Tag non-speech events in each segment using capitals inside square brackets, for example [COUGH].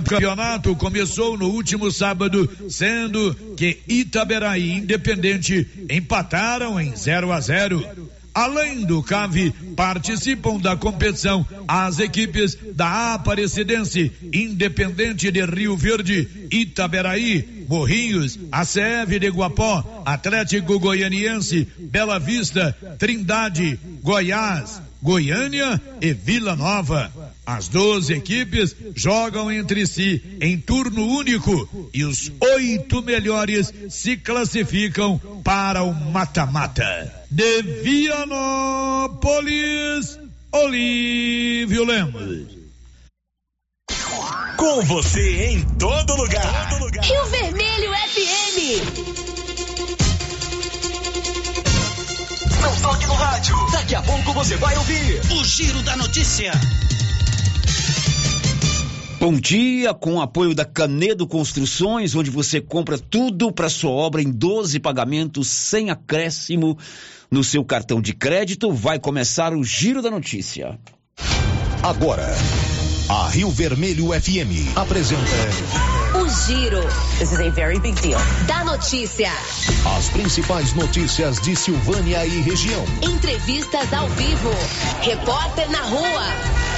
campeonato começou no último sábado, sendo que Itaberaí Independente empataram em 0 a 0. Além do CAV, participam da competição as equipes da Aparecidense, Independente de Rio Verde, Itaberaí, Morrinhos, ACF de Guapó, Atlético Goianiense, Bela Vista, Trindade, Goiás, Goiânia e Vila Nova. As 12 equipes jogam entre si em turno único e os oito melhores se classificam para o mata-mata. De Vianópolis, Olívio Lemos. Com você em todo lugar. Todo lugar. Rio Vermelho FM. Não toque no rádio. Daqui a pouco você vai ouvir o Giro da Notícia. Bom dia, com o apoio da Canedo Construções, onde você compra tudo para sua obra em 12 pagamentos sem acréscimo no seu cartão de crédito. Vai começar o Giro da Notícia. Agora, a Rio Vermelho FM apresenta o Giro. This is a very big deal. Da notícia. As principais notícias de Silvânia e região. Entrevistas ao vivo. Repórter na rua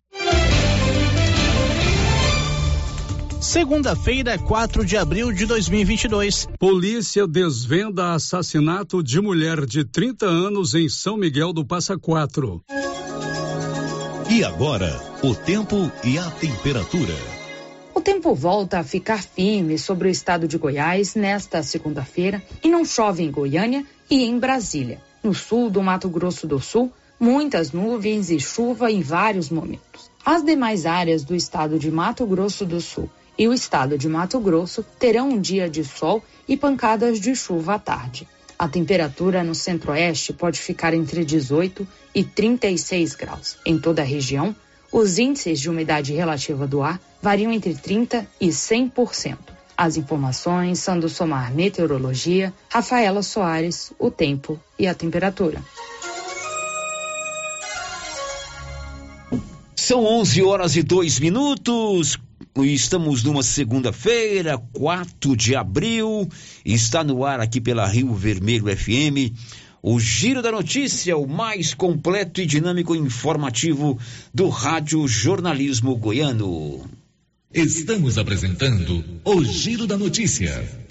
Segunda-feira, 4 de abril de 2022. Polícia desvenda assassinato de mulher de 30 anos em São Miguel do Passa Quatro. E agora, o tempo e a temperatura. O tempo volta a ficar firme sobre o estado de Goiás nesta segunda-feira e não chove em Goiânia e em Brasília. No sul do Mato Grosso do Sul, muitas nuvens e chuva em vários momentos. As demais áreas do estado de Mato Grosso do Sul e o estado de Mato Grosso terão um dia de sol e pancadas de chuva à tarde. A temperatura no centro-oeste pode ficar entre 18 e 36 graus. Em toda a região, os índices de umidade relativa do ar variam entre 30 e 100%. As informações são do Somar Meteorologia, Rafaela Soares, o tempo e a temperatura. São 11 horas e 2 minutos. Estamos numa segunda-feira, 4 de abril. Está no ar aqui pela Rio Vermelho FM. O Giro da Notícia, o mais completo e dinâmico informativo do Rádio Jornalismo Goiano. Estamos apresentando o Giro da Notícia.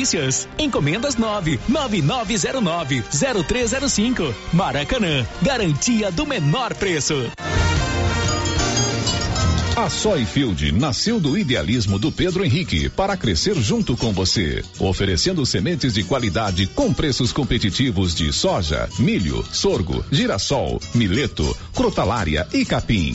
delícias. Encomendas 99909 0305. Maracanã, garantia do menor preço. A Soyfield nasceu do idealismo do Pedro Henrique para crescer junto com você, oferecendo sementes de qualidade com preços competitivos de soja, milho, sorgo, girassol, mileto, crotalária e capim.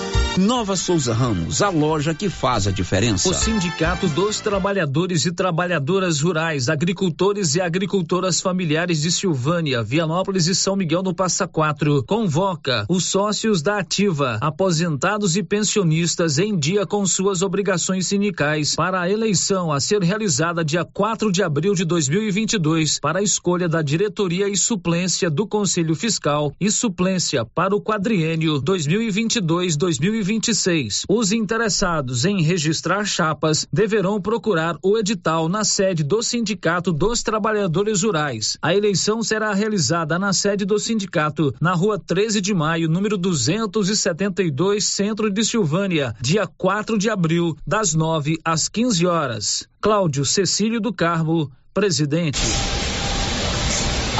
Nova Souza Ramos, a loja que faz a diferença. O Sindicato dos Trabalhadores e Trabalhadoras Rurais, Agricultores e Agricultoras Familiares de Silvânia, Vianópolis e São Miguel no Passa Quatro convoca os sócios da Ativa, aposentados e pensionistas em dia com suas obrigações sindicais para a eleição a ser realizada dia 4 de abril de 2022 para a escolha da diretoria e suplência do Conselho Fiscal e suplência para o quadriênio 2022-2023. 2026. Os interessados em registrar chapas deverão procurar o edital na sede do Sindicato dos Trabalhadores Rurais. A eleição será realizada na sede do sindicato, na rua 13 de maio, número 272, centro de Silvânia, dia 4 de abril, das 9 às 15 horas. Cláudio Cecílio do Carmo, presidente.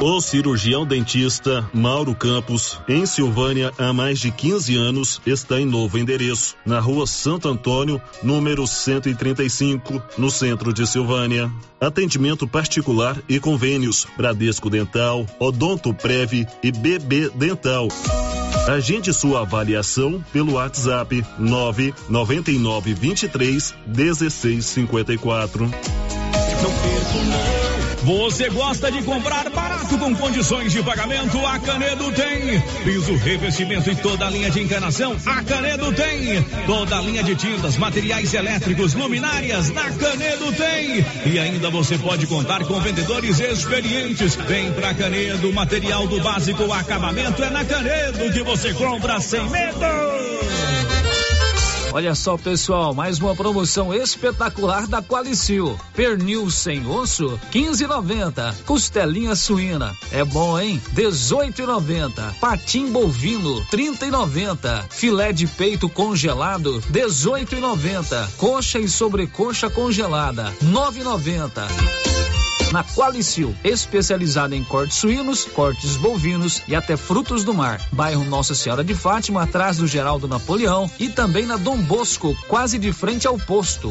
O cirurgião dentista Mauro Campos, em Silvânia há mais de 15 anos, está em novo endereço, na rua Santo Antônio, número 135, no centro de Silvânia. Atendimento particular e convênios Bradesco Dental, Odonto Prev e BB Dental. Agende sua avaliação pelo WhatsApp 999 23 1654. Não perco, não. Você gosta de comprar barato com condições de pagamento? A Canedo tem. Piso, revestimento e toda a linha de encanação? A Canedo tem. Toda a linha de tintas, materiais elétricos, luminárias? Na Canedo tem. E ainda você pode contar com vendedores experientes. Vem pra Canedo, material do básico, acabamento é na Canedo que você compra sem medo. Olha só, pessoal, mais uma promoção espetacular da Qualicil. Pernil sem osso, 15,90. Costelinha suína, é bom, hein? 18,90. Patim bovino, 30,90. Filé de peito congelado, 18,90. Coxa e sobrecoxa congelada, 9,90 na Qualicil, especializada em cortes suínos, cortes bovinos e até frutos do mar. Bairro Nossa Senhora de Fátima, atrás do Geraldo Napoleão e também na Dom Bosco, quase de frente ao posto.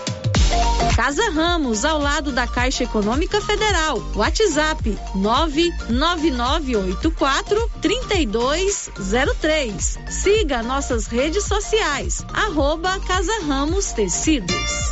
Casa Ramos, ao lado da Caixa Econômica Federal. WhatsApp 99984 3203. Siga nossas redes sociais. Arroba Casa Ramos Tecidos.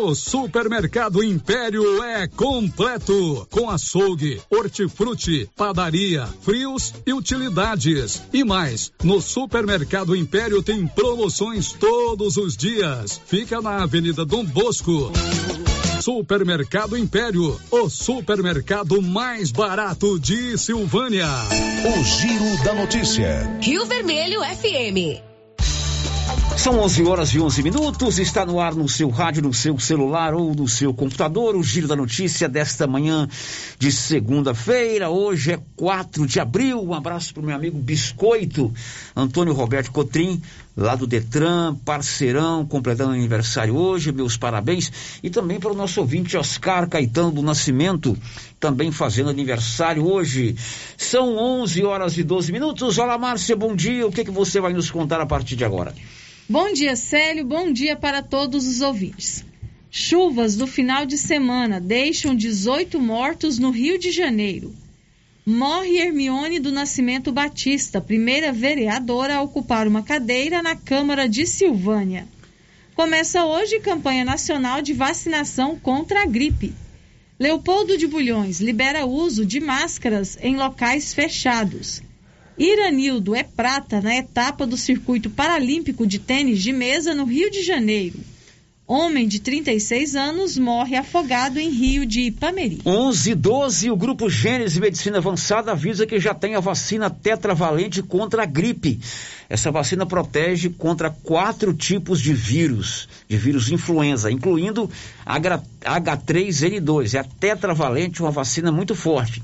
O Supermercado Império é completo, com açougue, hortifruti, padaria, frios e utilidades. E mais, no Supermercado Império tem promoções todos os dias. Fica na Avenida Dom Bosco. Supermercado Império, o supermercado mais barato de Silvânia. O Giro da Notícia. Rio Vermelho FM. São 11 horas e 11 minutos. Está no ar no seu rádio, no seu celular ou no seu computador. O giro da notícia desta manhã de segunda-feira. Hoje é 4 de abril. Um abraço para o meu amigo Biscoito, Antônio Roberto Cotrim, lá do Detran, parceirão, completando aniversário hoje. Meus parabéns. E também para o nosso ouvinte Oscar Caetano do Nascimento, também fazendo aniversário hoje. São 11 horas e 12 minutos. Olá, Márcia, bom dia. O que, que você vai nos contar a partir de agora? Bom dia, Célio. Bom dia para todos os ouvintes. Chuvas do final de semana deixam 18 mortos no Rio de Janeiro. Morre Hermione do Nascimento Batista, primeira vereadora a ocupar uma cadeira na Câmara de Silvânia. Começa hoje campanha nacional de vacinação contra a gripe. Leopoldo de Bulhões libera uso de máscaras em locais fechados. Iranildo é prata na etapa do circuito paralímpico de tênis de mesa no Rio de Janeiro. Homem de 36 anos morre afogado em Rio de Ipameri. 11 12, o Grupo Gênese Medicina Avançada avisa que já tem a vacina tetravalente contra a gripe. Essa vacina protege contra quatro tipos de vírus, de vírus influenza, incluindo H3N2. É a tetravalente, uma vacina muito forte.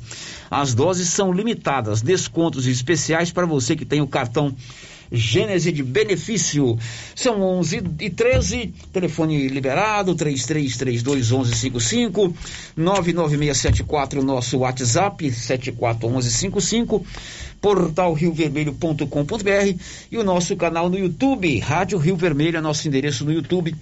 As doses são limitadas, descontos especiais para você que tem o cartão Gênese de benefício. São 11 e 13, telefone liberado, 33321155, 99674, nosso WhatsApp, 741155 portal riovermelho.com.br e o nosso canal no YouTube, Rádio Rio Vermelho, é nosso endereço no YouTube.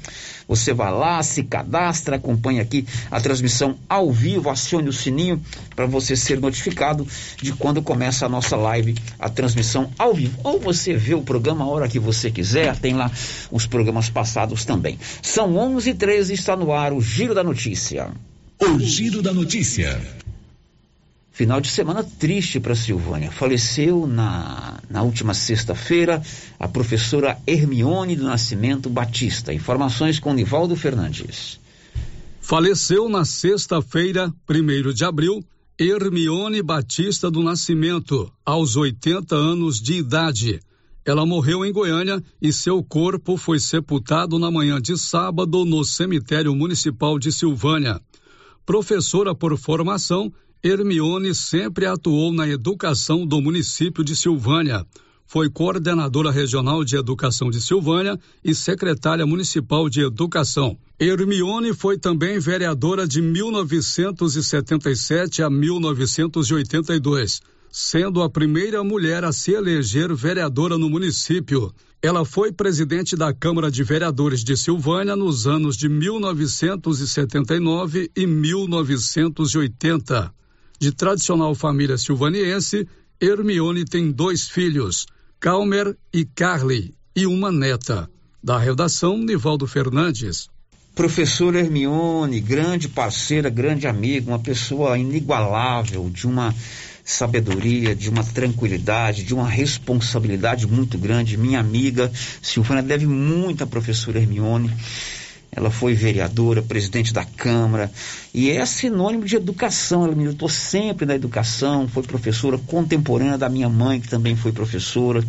Você vai lá, se cadastra, acompanha aqui a transmissão ao vivo, acione o sininho para você ser notificado de quando começa a nossa live, a transmissão ao vivo. Ou você vê o programa a hora que você quiser, tem lá os programas passados também. São 11 e 13 está no ar o Giro da Notícia. O Giro da Notícia. Final de semana triste para Silvânia. Faleceu na, na última sexta-feira a professora Hermione do Nascimento Batista. Informações com Nivaldo Fernandes. Faleceu na sexta-feira, 1 de abril, Hermione Batista do Nascimento, aos 80 anos de idade. Ela morreu em Goiânia e seu corpo foi sepultado na manhã de sábado no cemitério municipal de Silvânia. Professora por formação, Hermione sempre atuou na educação do município de Silvânia. Foi coordenadora regional de educação de Silvânia e secretária municipal de educação. Hermione foi também vereadora de 1977 a 1982. sendo a primeira mulher a se eleger vereadora no município. Ela foi presidente da Câmara de Vereadores de Silvânia nos anos de 1979 e 1980. De tradicional família silvaniense, Hermione tem dois filhos, Calmer e Carly, e uma neta. Da redação, Nivaldo Fernandes. Professora Hermione, grande parceira, grande amiga, uma pessoa inigualável, de uma sabedoria, de uma tranquilidade, de uma responsabilidade muito grande. Minha amiga Silvana deve muito à professora Hermione. Ela foi vereadora, presidente da Câmara, e é sinônimo de educação. Ela me lutou sempre na educação, foi professora contemporânea da minha mãe, que também foi professora,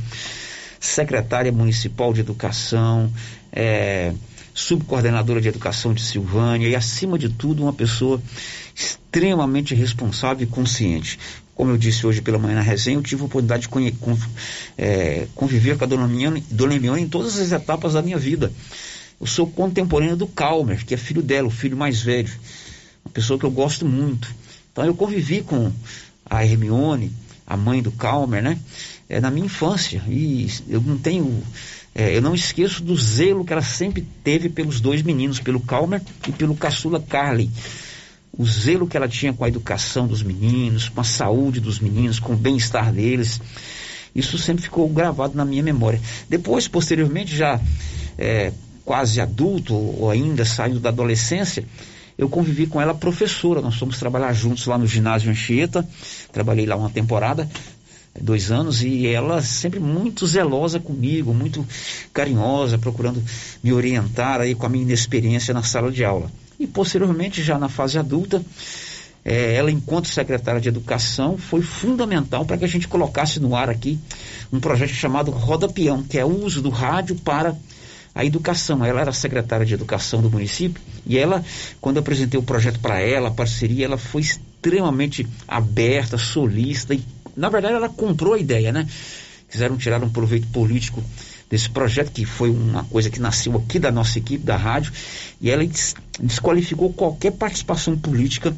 secretária municipal de educação, é, subcoordenadora de educação de Silvânia, e acima de tudo, uma pessoa extremamente responsável e consciente. Como eu disse hoje pela manhã na resenha, eu tive a oportunidade de é, conviver com a dona Mione, dona em todas as etapas da minha vida. Eu sou contemporâneo do Calmer, que é filho dela, o filho mais velho. Uma pessoa que eu gosto muito. Então eu convivi com a Hermione, a mãe do Calmer, né? É, na minha infância. E eu não tenho. É, eu não esqueço do zelo que ela sempre teve pelos dois meninos, pelo Calmer e pelo caçula Carly o zelo que ela tinha com a educação dos meninos, com a saúde dos meninos, com o bem-estar deles. Isso sempre ficou gravado na minha memória. Depois, posteriormente, já é, quase adulto ou ainda saindo da adolescência, eu convivi com ela professora. Nós fomos trabalhar juntos lá no ginásio Anchieta. Trabalhei lá uma temporada, dois anos, e ela sempre muito zelosa comigo, muito carinhosa, procurando me orientar aí com a minha inexperiência na sala de aula. E posteriormente, já na fase adulta, é, ela, enquanto secretária de Educação, foi fundamental para que a gente colocasse no ar aqui um projeto chamado Roda Peão, que é o uso do rádio para a educação. Ela era secretária de Educação do município e ela, quando apresentei o projeto para ela, a parceria, ela foi extremamente aberta, solista e, na verdade, ela comprou a ideia, né? Quiseram tirar um proveito político desse projeto, que foi uma coisa que nasceu aqui da nossa equipe da rádio, e ela desqualificou qualquer participação política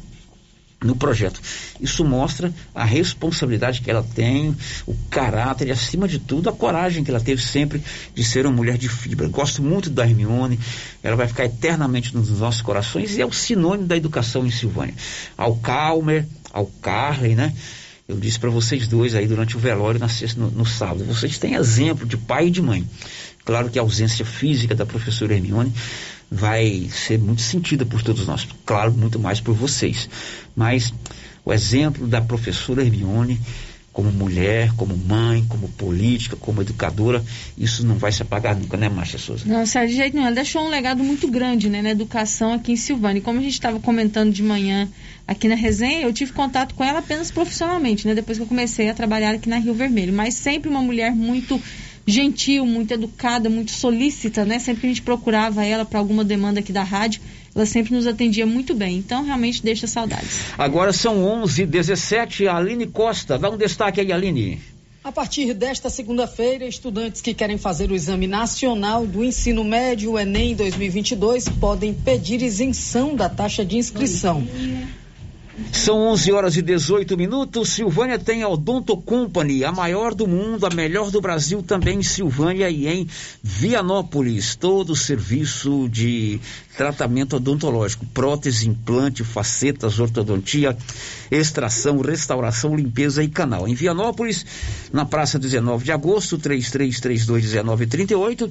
no projeto. Isso mostra a responsabilidade que ela tem, o caráter e, acima de tudo, a coragem que ela teve sempre de ser uma mulher de fibra. Gosto muito da Hermione, ela vai ficar eternamente nos nossos corações e é o sinônimo da educação em Silvânia. Ao Calmer, ao Carley, né? Eu disse para vocês dois aí durante o velório na sexta, no, no, sábado. Vocês têm exemplo de pai e de mãe. Claro que a ausência física da professora Hermione vai ser muito sentida por todos nós. Claro, muito mais por vocês. Mas o exemplo da professora Hermione como mulher, como mãe, como política, como educadora, isso não vai se apagar nunca, né, Márcia Souza? Não, de jeito nenhum. Ela deixou um legado muito grande né, na educação aqui em Silvânia. E como a gente estava comentando de manhã aqui na resenha, eu tive contato com ela apenas profissionalmente, né? Depois que eu comecei a trabalhar aqui na Rio Vermelho. Mas sempre uma mulher muito gentil, muito educada, muito solícita, né? Sempre que a gente procurava ela para alguma demanda aqui da rádio, ela sempre nos atendia muito bem. Então, realmente deixa saudades. Agora são 11h17. Aline Costa, dá um destaque aí, Aline. A partir desta segunda-feira, estudantes que querem fazer o Exame Nacional do Ensino Médio, Enem 2022, podem pedir isenção da taxa de inscrição. São 11 horas e 18 minutos. Silvânia tem a Odonto Company, a maior do mundo, a melhor do Brasil, também em Silvânia e em Vianópolis. Todo o serviço de tratamento odontológico, prótese, implante, facetas, ortodontia, extração, restauração, limpeza e canal. Em Vianópolis, na Praça 19 de Agosto, 33321938.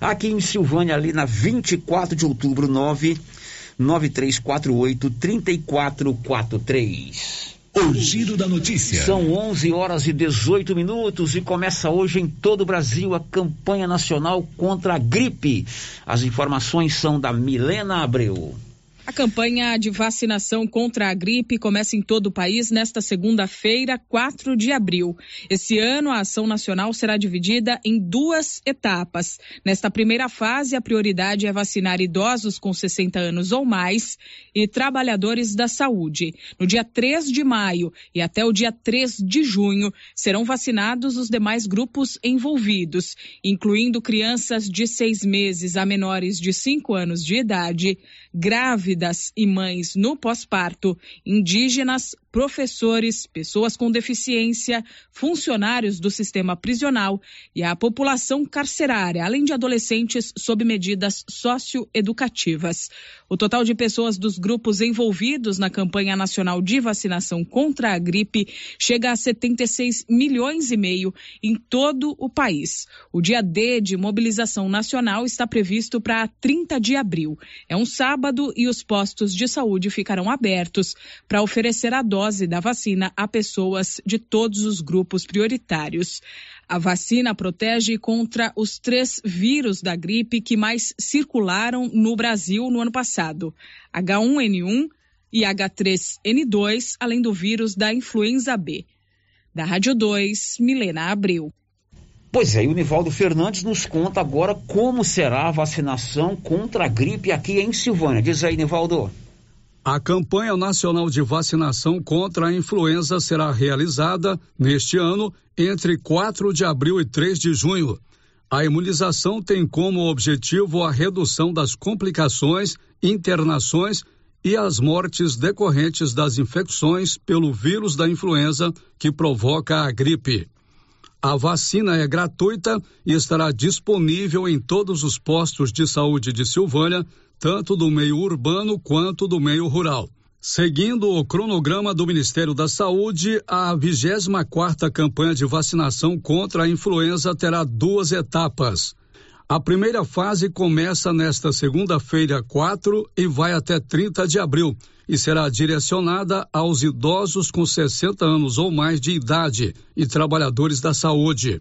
Aqui em Silvânia, ali na 24 de outubro, 9 9348 3443. O giro da notícia. São 11 horas e 18 minutos e começa hoje em todo o Brasil a campanha nacional contra a gripe. As informações são da Milena Abreu. A campanha de vacinação contra a gripe começa em todo o país nesta segunda-feira, 4 de abril. Esse ano, a ação nacional será dividida em duas etapas. Nesta primeira fase, a prioridade é vacinar idosos com 60 anos ou mais e trabalhadores da saúde. No dia 3 de maio e até o dia 3 de junho, serão vacinados os demais grupos envolvidos, incluindo crianças de seis meses a menores de 5 anos de idade, grávidas e mães no pós-parto, indígenas, professores, pessoas com deficiência, funcionários do sistema prisional e a população carcerária, além de adolescentes sob medidas socioeducativas. O total de pessoas dos grupos envolvidos na campanha nacional de vacinação contra a gripe chega a 76 milhões e meio em todo o país. O dia D de mobilização nacional está previsto para 30 de abril. É um sábado e os postos de saúde ficarão abertos para oferecer a dose da vacina a pessoas de todos os grupos prioritários. A vacina protege contra os três vírus da gripe que mais circularam no Brasil no ano passado: H1N1 e H3N2, além do vírus da influenza B. Da Rádio 2, Milena Abril. Pois é, e o Nivaldo Fernandes nos conta agora como será a vacinação contra a gripe aqui em Silvânia. Diz aí, Nivaldo. A campanha nacional de vacinação contra a influenza será realizada neste ano entre 4 de abril e 3 de junho. A imunização tem como objetivo a redução das complicações, internações e as mortes decorrentes das infecções pelo vírus da influenza que provoca a gripe. A vacina é gratuita e estará disponível em todos os postos de saúde de Silvânia tanto do meio urbano quanto do meio rural. Seguindo o cronograma do Ministério da Saúde, a 24 quarta campanha de vacinação contra a influenza terá duas etapas. A primeira fase começa nesta segunda-feira, 4, e vai até 30 de abril, e será direcionada aos idosos com 60 anos ou mais de idade e trabalhadores da saúde.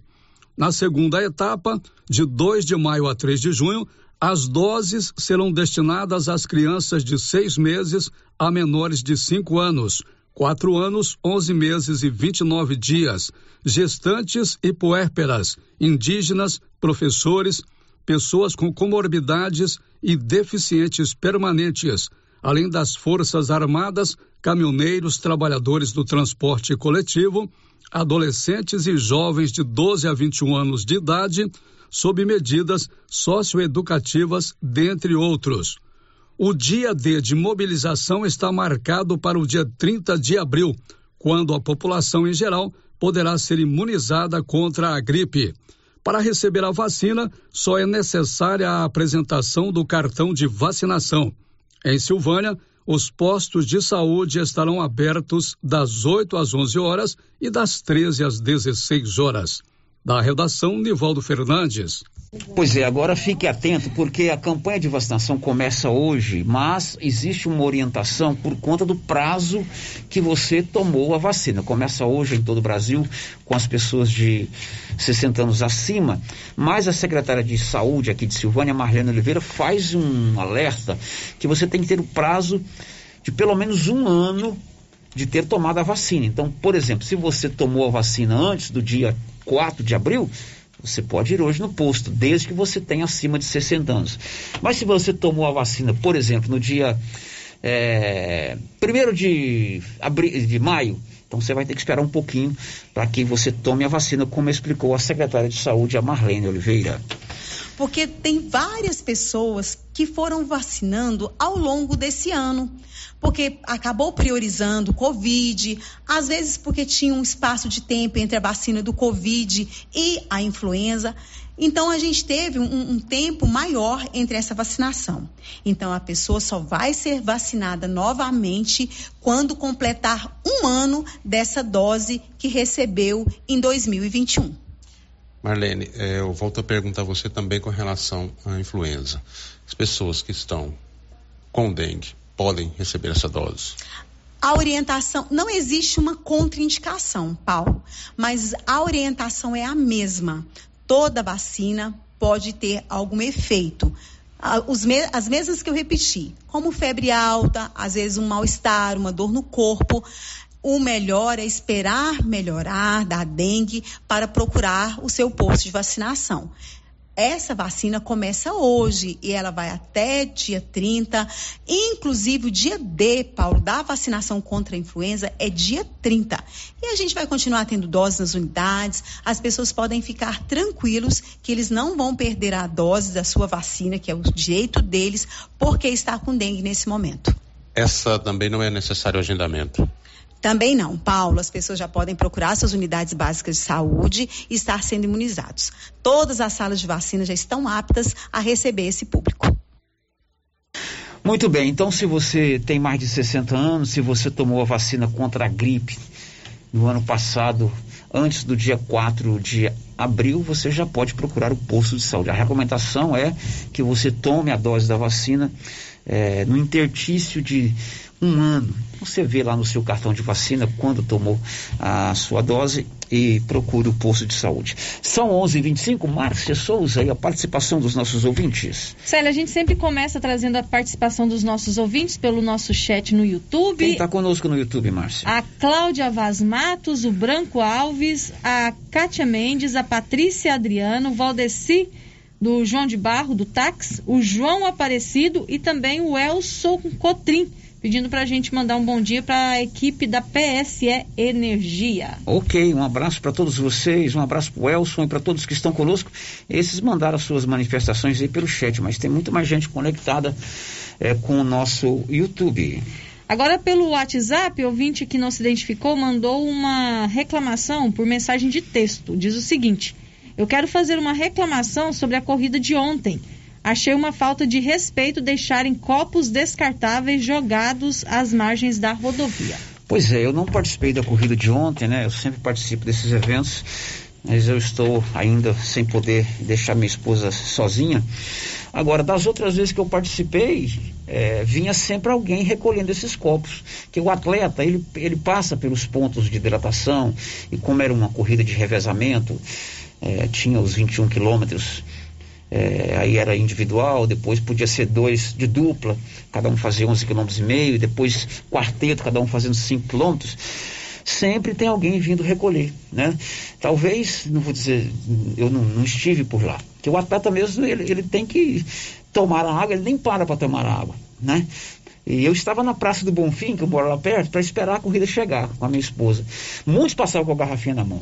Na segunda etapa, de 2 de maio a 3 de junho, as doses serão destinadas às crianças de seis meses a menores de cinco anos, quatro anos, onze meses e vinte e nove dias, gestantes e puérperas, indígenas, professores, pessoas com comorbidades e deficientes permanentes, além das Forças Armadas, caminhoneiros, trabalhadores do transporte coletivo, adolescentes e jovens de 12 a 21 anos de idade, sob medidas socioeducativas, dentre outros. O dia D de mobilização está marcado para o dia 30 de abril, quando a população em geral poderá ser imunizada contra a gripe. Para receber a vacina, só é necessária a apresentação do cartão de vacinação. Em Silvânia, os postos de saúde estarão abertos das 8 às 11 horas e das 13 às 16 horas. Da redação, Nivaldo Fernandes. Pois é, agora fique atento, porque a campanha de vacinação começa hoje, mas existe uma orientação por conta do prazo que você tomou a vacina. Começa hoje em todo o Brasil, com as pessoas de 60 anos acima, mas a secretária de saúde aqui de Silvânia, Marlene Oliveira, faz um alerta que você tem que ter o prazo de pelo menos um ano de ter tomado a vacina. Então, por exemplo, se você tomou a vacina antes do dia 4 de abril, você pode ir hoje no posto, desde que você tenha acima de 60 anos. Mas se você tomou a vacina, por exemplo, no dia é, 1 de, abril, de maio, então você vai ter que esperar um pouquinho para que você tome a vacina, como explicou a secretária de saúde, a Marlene Oliveira porque tem várias pessoas que foram vacinando ao longo desse ano, porque acabou priorizando o Covid, às vezes porque tinha um espaço de tempo entre a vacina do Covid e a influenza. Então, a gente teve um, um, tempo maior entre essa vacinação. Então, a pessoa só vai ser vacinada novamente quando completar um ano dessa dose que recebeu em 2021. Marlene, é, eu volto a perguntar a você também com relação à influenza. As pessoas que estão com dengue podem receber essa dose? A orientação, não existe uma contraindicação, Paulo, mas a orientação é a mesma. Toda vacina pode ter algum efeito. as mesmas que eu repeti, como febre alta, às vezes um mal-estar, uma dor no corpo o melhor é esperar melhorar da dengue para procurar o seu posto de vacinação. essa vacina começa hoje e ela vai até dia 30. Inclusive, o dia D, Paulo, da vacinação contra a influenza é dia 30. E a gente vai continuar tendo doses nas unidades. As pessoas podem ficar tranquilos que eles não vão perder a dose da sua vacina, que é o direito deles, porque está com dengue nesse momento. Essa também não é necessário agendamento. Também não, Paulo, as pessoas já podem procurar suas unidades básicas de saúde e estar sendo imunizados. Todas as salas de vacina já estão aptas a receber esse público. Muito bem, então se você tem mais de 60 anos, se você tomou a vacina contra a gripe no ano passado, antes do dia 4 de abril, você já pode procurar o posto de saúde. A recomendação é que você tome a dose da vacina é, no intertício de um ano. Você vê lá no seu cartão de vacina quando tomou a sua dose e procure o posto de saúde. São 11:25. Márcia Souza e a participação dos nossos ouvintes. Célia, a gente sempre começa trazendo a participação dos nossos ouvintes pelo nosso chat no YouTube. Quem está conosco no YouTube, Márcia? A Cláudia Vaz Matos, o Branco Alves, a Kátia Mendes, a Patrícia Adriano, o Valdeci do João de Barro, do Tax, o João Aparecido e também o Elson Cotrim pedindo para a gente mandar um bom dia para a equipe da PSE Energia. Ok, um abraço para todos vocês, um abraço para o Elson e para todos que estão conosco. Esses mandaram as suas manifestações aí pelo chat, mas tem muito mais gente conectada é, com o nosso YouTube. Agora, pelo WhatsApp, o ouvinte que não se identificou mandou uma reclamação por mensagem de texto. Diz o seguinte: Eu quero fazer uma reclamação sobre a corrida de ontem. Achei uma falta de respeito deixarem copos descartáveis jogados às margens da rodovia. Pois é, eu não participei da corrida de ontem, né? Eu sempre participo desses eventos, mas eu estou ainda sem poder deixar minha esposa sozinha. Agora, das outras vezes que eu participei, é, vinha sempre alguém recolhendo esses copos. Que o atleta, ele, ele passa pelos pontos de hidratação, e como era uma corrida de revezamento, é, tinha os 21 quilômetros é, aí era individual, depois podia ser dois de dupla, cada um fazia 11 km e meio, depois quarteto, cada um fazendo 5 km. Sempre tem alguém vindo recolher, né? Talvez, não vou dizer, eu não, não estive por lá, que o atleta mesmo, ele, ele tem que tomar a água, ele nem para para tomar a água, né? E eu estava na Praça do Bonfim, que eu moro lá perto, para esperar a corrida chegar com a minha esposa. Muitos passavam com a garrafinha na mão.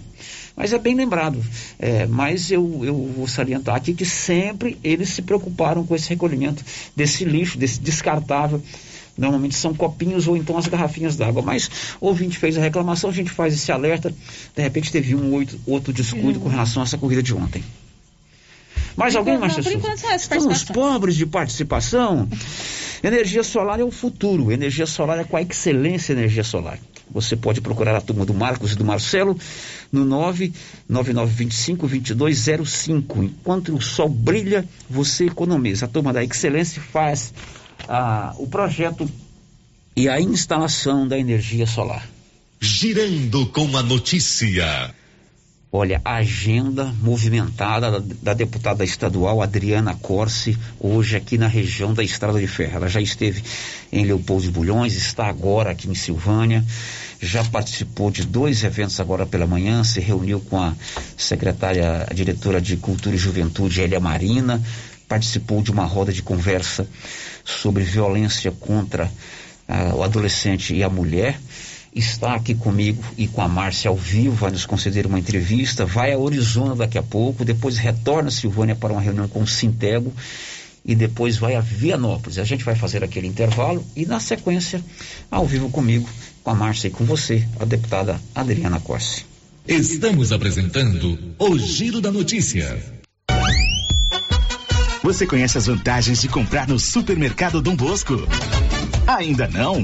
Mas é bem lembrado. É, mas eu, eu vou salientar aqui que sempre eles se preocuparam com esse recolhimento desse lixo, desse descartável. Normalmente são copinhos ou então as garrafinhas d'água. Mas o ouvinte fez a reclamação, a gente faz esse alerta. De repente teve um outro, outro descuido com relação a essa corrida de ontem. Mais alguém, Márcia Souza? Estamos pobres de participação. Energia solar é o futuro. Energia solar é com a excelência energia solar. Você pode procurar a turma do Marcos e do Marcelo no 99925-2205. Enquanto o sol brilha, você economiza. A turma da Excelência faz ah, o projeto e a instalação da energia solar. Girando com a notícia. Olha, a agenda movimentada da, da, deputada estadual Adriana Corse, hoje aqui na região da Estrada de Ferro. Ela já esteve em Leopoldo de Bulhões, está agora aqui em Silvânia, já participou de dois eventos agora pela manhã, se reuniu com a secretária, a diretora de Cultura e Juventude, Elia Marina, participou de uma roda de conversa sobre violência contra uh, o adolescente e a mulher está aqui comigo e com a Márcia ao vivo, vai nos conceder uma entrevista, vai a Arizona daqui a pouco, depois retorna a Silvânia para uma reunião com o Sintego e depois vai a Vianópolis. A gente vai fazer aquele intervalo e na sequência, ao vivo comigo, com a Márcia e com você, a deputada Adriana Corsi. Estamos apresentando o Giro da Notícia. Você conhece as vantagens de comprar no supermercado Dom Bosco? Ainda não?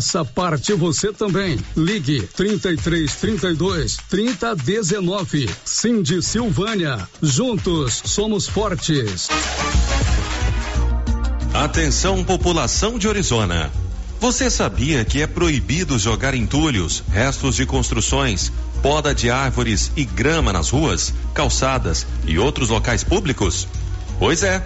Faça parte você também. Ligue 33 32 30 19. Cindy Silvânia. Juntos somos fortes. Atenção, população de Orizona. Você sabia que é proibido jogar entulhos, restos de construções, poda de árvores e grama nas ruas, calçadas e outros locais públicos? Pois é.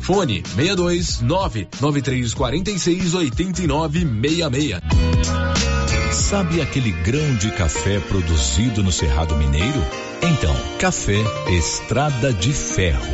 Fone 62 99346 8966. Sabe aquele grão de café produzido no Cerrado Mineiro? Então, café Estrada de Ferro.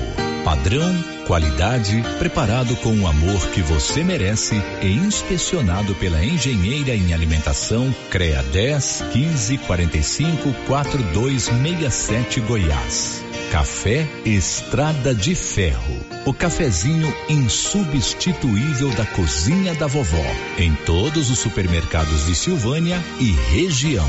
Padrão Qualidade preparado com o amor que você merece e inspecionado pela engenheira em alimentação CREA 10 15 45 4267 Goiás. Café Estrada de Ferro. O cafezinho insubstituível da cozinha da vovó. Em todos os supermercados de Silvânia e região.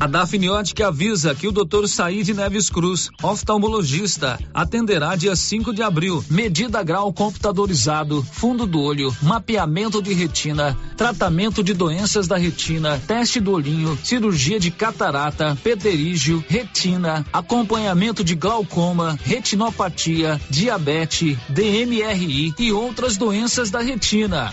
A Dafniótica avisa que o Dr. Saíde Neves Cruz, oftalmologista, atenderá dia 5 de abril. Medida grau computadorizado, fundo do olho, mapeamento de retina, tratamento de doenças da retina, teste do olhinho, cirurgia de catarata, pterígio, retina, acompanhamento de glaucoma, retinopatia, diabetes, DMRI e outras doenças da retina.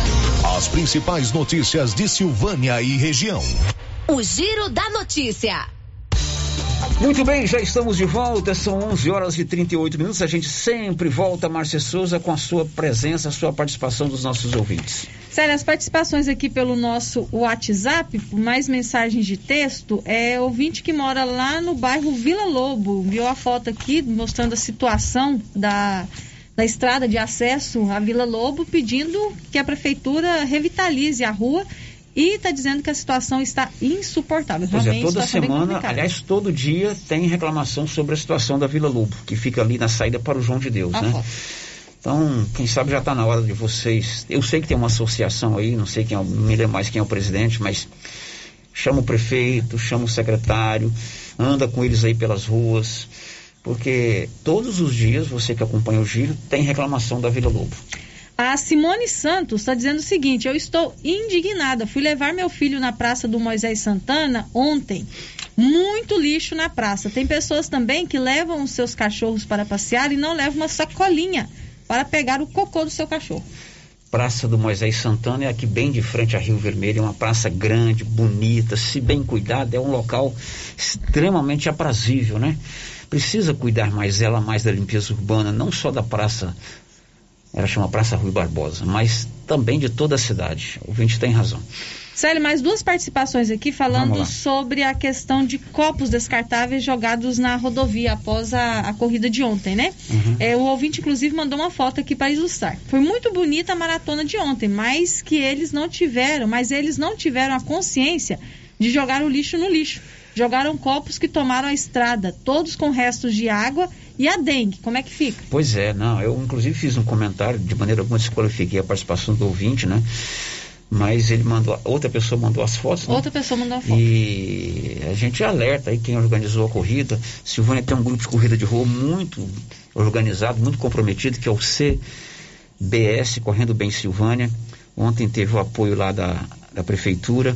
As principais notícias de Silvânia e região. O Giro da Notícia. Muito bem, já estamos de volta, são 11 horas e 38 minutos. A gente sempre volta, Márcia Souza, com a sua presença, a sua participação dos nossos ouvintes. Sério, as participações aqui pelo nosso WhatsApp, mais mensagens de texto, é ouvinte que mora lá no bairro Vila Lobo. Viu a foto aqui mostrando a situação da, da estrada de acesso à Vila Lobo, pedindo que a prefeitura revitalize a rua e está dizendo que a situação está insuportável. Pois é, toda bem semana, aliás, todo dia tem reclamação sobre a situação da Vila Lobo, que fica ali na saída para o João de Deus, Ah, né? Então, quem sabe já está na hora de vocês. Eu sei que tem uma associação aí, não sei quem é, não me lembro mais quem é o presidente, mas chama o prefeito, chama o secretário, anda com eles aí pelas ruas, porque todos os dias, você que acompanha o giro, tem reclamação da Vila Lobo. A Simone Santos está dizendo o seguinte: eu estou indignada. Fui levar meu filho na praça do Moisés Santana ontem. muito lixo na praça. Tem pessoas também que levam os seus cachorros para passear e não levam uma sacolinha para pegar o cocô do seu cachorro. Praça do Moisés Santana é aqui bem de frente a Rio Vermelho, é uma praça grande, bonita, se bem cuidada, é um local extremamente aprazível, né? Precisa cuidar mais ela, mais da limpeza urbana, não só da praça, ela chama Praça Rui Barbosa, mas também de toda a cidade. O vinte tem razão. Célio, mais duas participações aqui falando sobre a questão de copos descartáveis jogados na rodovia após a, a corrida de ontem, né? Uhum. É, o ouvinte, inclusive, mandou uma foto aqui para ilustrar. Foi muito bonita a maratona de ontem, mas que eles não tiveram, mas eles não tiveram a consciência de jogar o lixo no lixo. Jogaram copos que tomaram a estrada, todos com restos de água e a dengue. Como é que fica? Pois é, não. Eu, inclusive, fiz um comentário, de maneira alguma desqualifiquei a participação do ouvinte, né? Mas ele mandou, outra pessoa mandou as fotos. né? Outra pessoa mandou a foto. E a gente alerta aí quem organizou a corrida. Silvânia tem um grupo de corrida de rua muito organizado, muito comprometido, que é o CBS, Correndo Bem Silvânia. Ontem teve o apoio lá da, da prefeitura.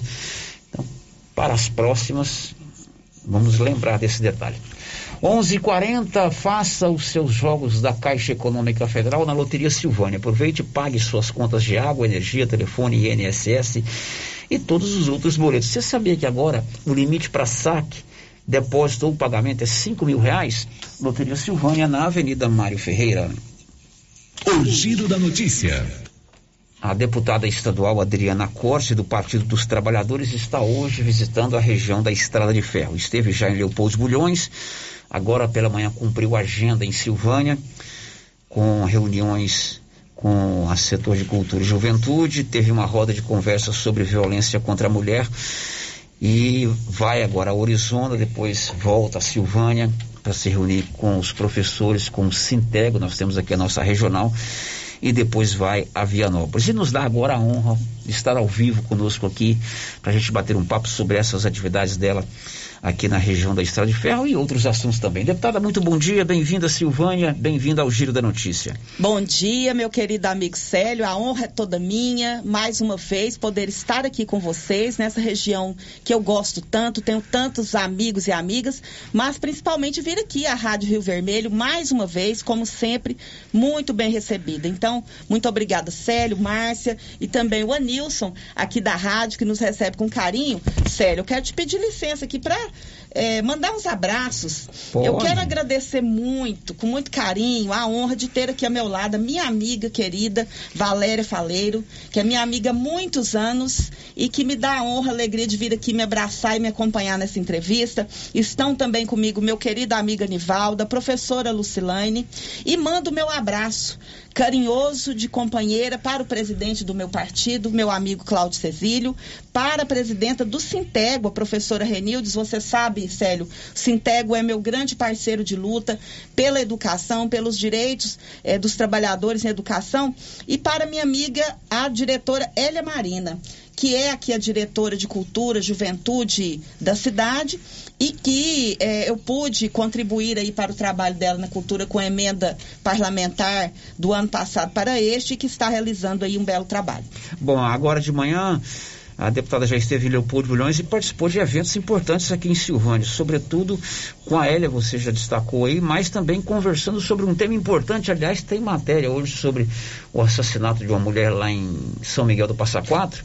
Então, para as próximas, vamos lembrar desse detalhe. 11:40 faça os seus jogos da Caixa Econômica Federal na Loteria Silvânia. Aproveite e pague suas contas de água, energia, telefone INSS e todos os outros boletos. Você sabia que agora o limite para saque, depósito ou pagamento é 5 mil reais? Loteria Silvânia na Avenida Mário Ferreira. O giro da notícia. A deputada estadual Adriana Corse, do Partido dos Trabalhadores, está hoje visitando a região da Estrada de Ferro. Esteve já em Leopoldo Bulhões, agora pela manhã cumpriu agenda em Silvânia, com reuniões com a setor de cultura e juventude, teve uma roda de conversa sobre violência contra a mulher e vai agora a Orizona, depois volta a Silvânia para se reunir com os professores, com o Sintego, nós temos aqui a nossa regional, e depois vai a Vianópolis. E nos dá agora a honra de estar ao vivo conosco aqui, para a gente bater um papo sobre essas atividades dela aqui na região da Estrada de Ferro e outros assuntos também. Deputada, muito bom dia, bem-vinda Silvânia, bem-vinda ao Giro da Notícia. Bom dia, meu querido amigo Célio. A honra é toda minha, mais uma vez, poder estar aqui com vocês nessa região que eu gosto tanto, tenho tantos amigos e amigas, mas principalmente vir aqui à Rádio Rio Vermelho, mais uma vez, como sempre, muito bem recebida. Então, muito obrigada, Célio, Márcia e também o Anilson, aqui da rádio, que nos recebe com carinho. Célio, eu quero te pedir licença aqui para é, mandar uns abraços. Pode. Eu quero agradecer muito, com muito carinho, a honra de ter aqui ao meu lado a minha amiga querida, Valéria Faleiro, que é minha amiga há muitos anos e que me dá a honra, a alegria de vir aqui me abraçar e me acompanhar nessa entrevista. Estão também comigo meu querido amiga Nivalda, professora Lucilane, e mando meu abraço carinhoso de companheira para o presidente do meu partido, meu amigo Cláudio Cecílio, para a presidenta do Sintego, a professora Renildes. Você sabe, Célio, Sintego é meu grande parceiro de luta pela educação, pelos direitos eh, dos trabalhadores em educação. E para minha amiga, a diretora Elia Marina que é aqui a diretora de Cultura, Juventude da cidade e que eh, eu pude contribuir aí para o trabalho dela na cultura com a emenda parlamentar do ano passado para este que está realizando aí um belo trabalho. Bom, agora de manhã a deputada já esteve em Leopoldo Bulhões e participou de eventos importantes aqui em Silvânia, sobretudo com a Hélia, você já destacou aí, mas também conversando sobre um tema importante. Aliás, tem matéria hoje sobre o assassinato de uma mulher lá em São Miguel do Passa Quatro.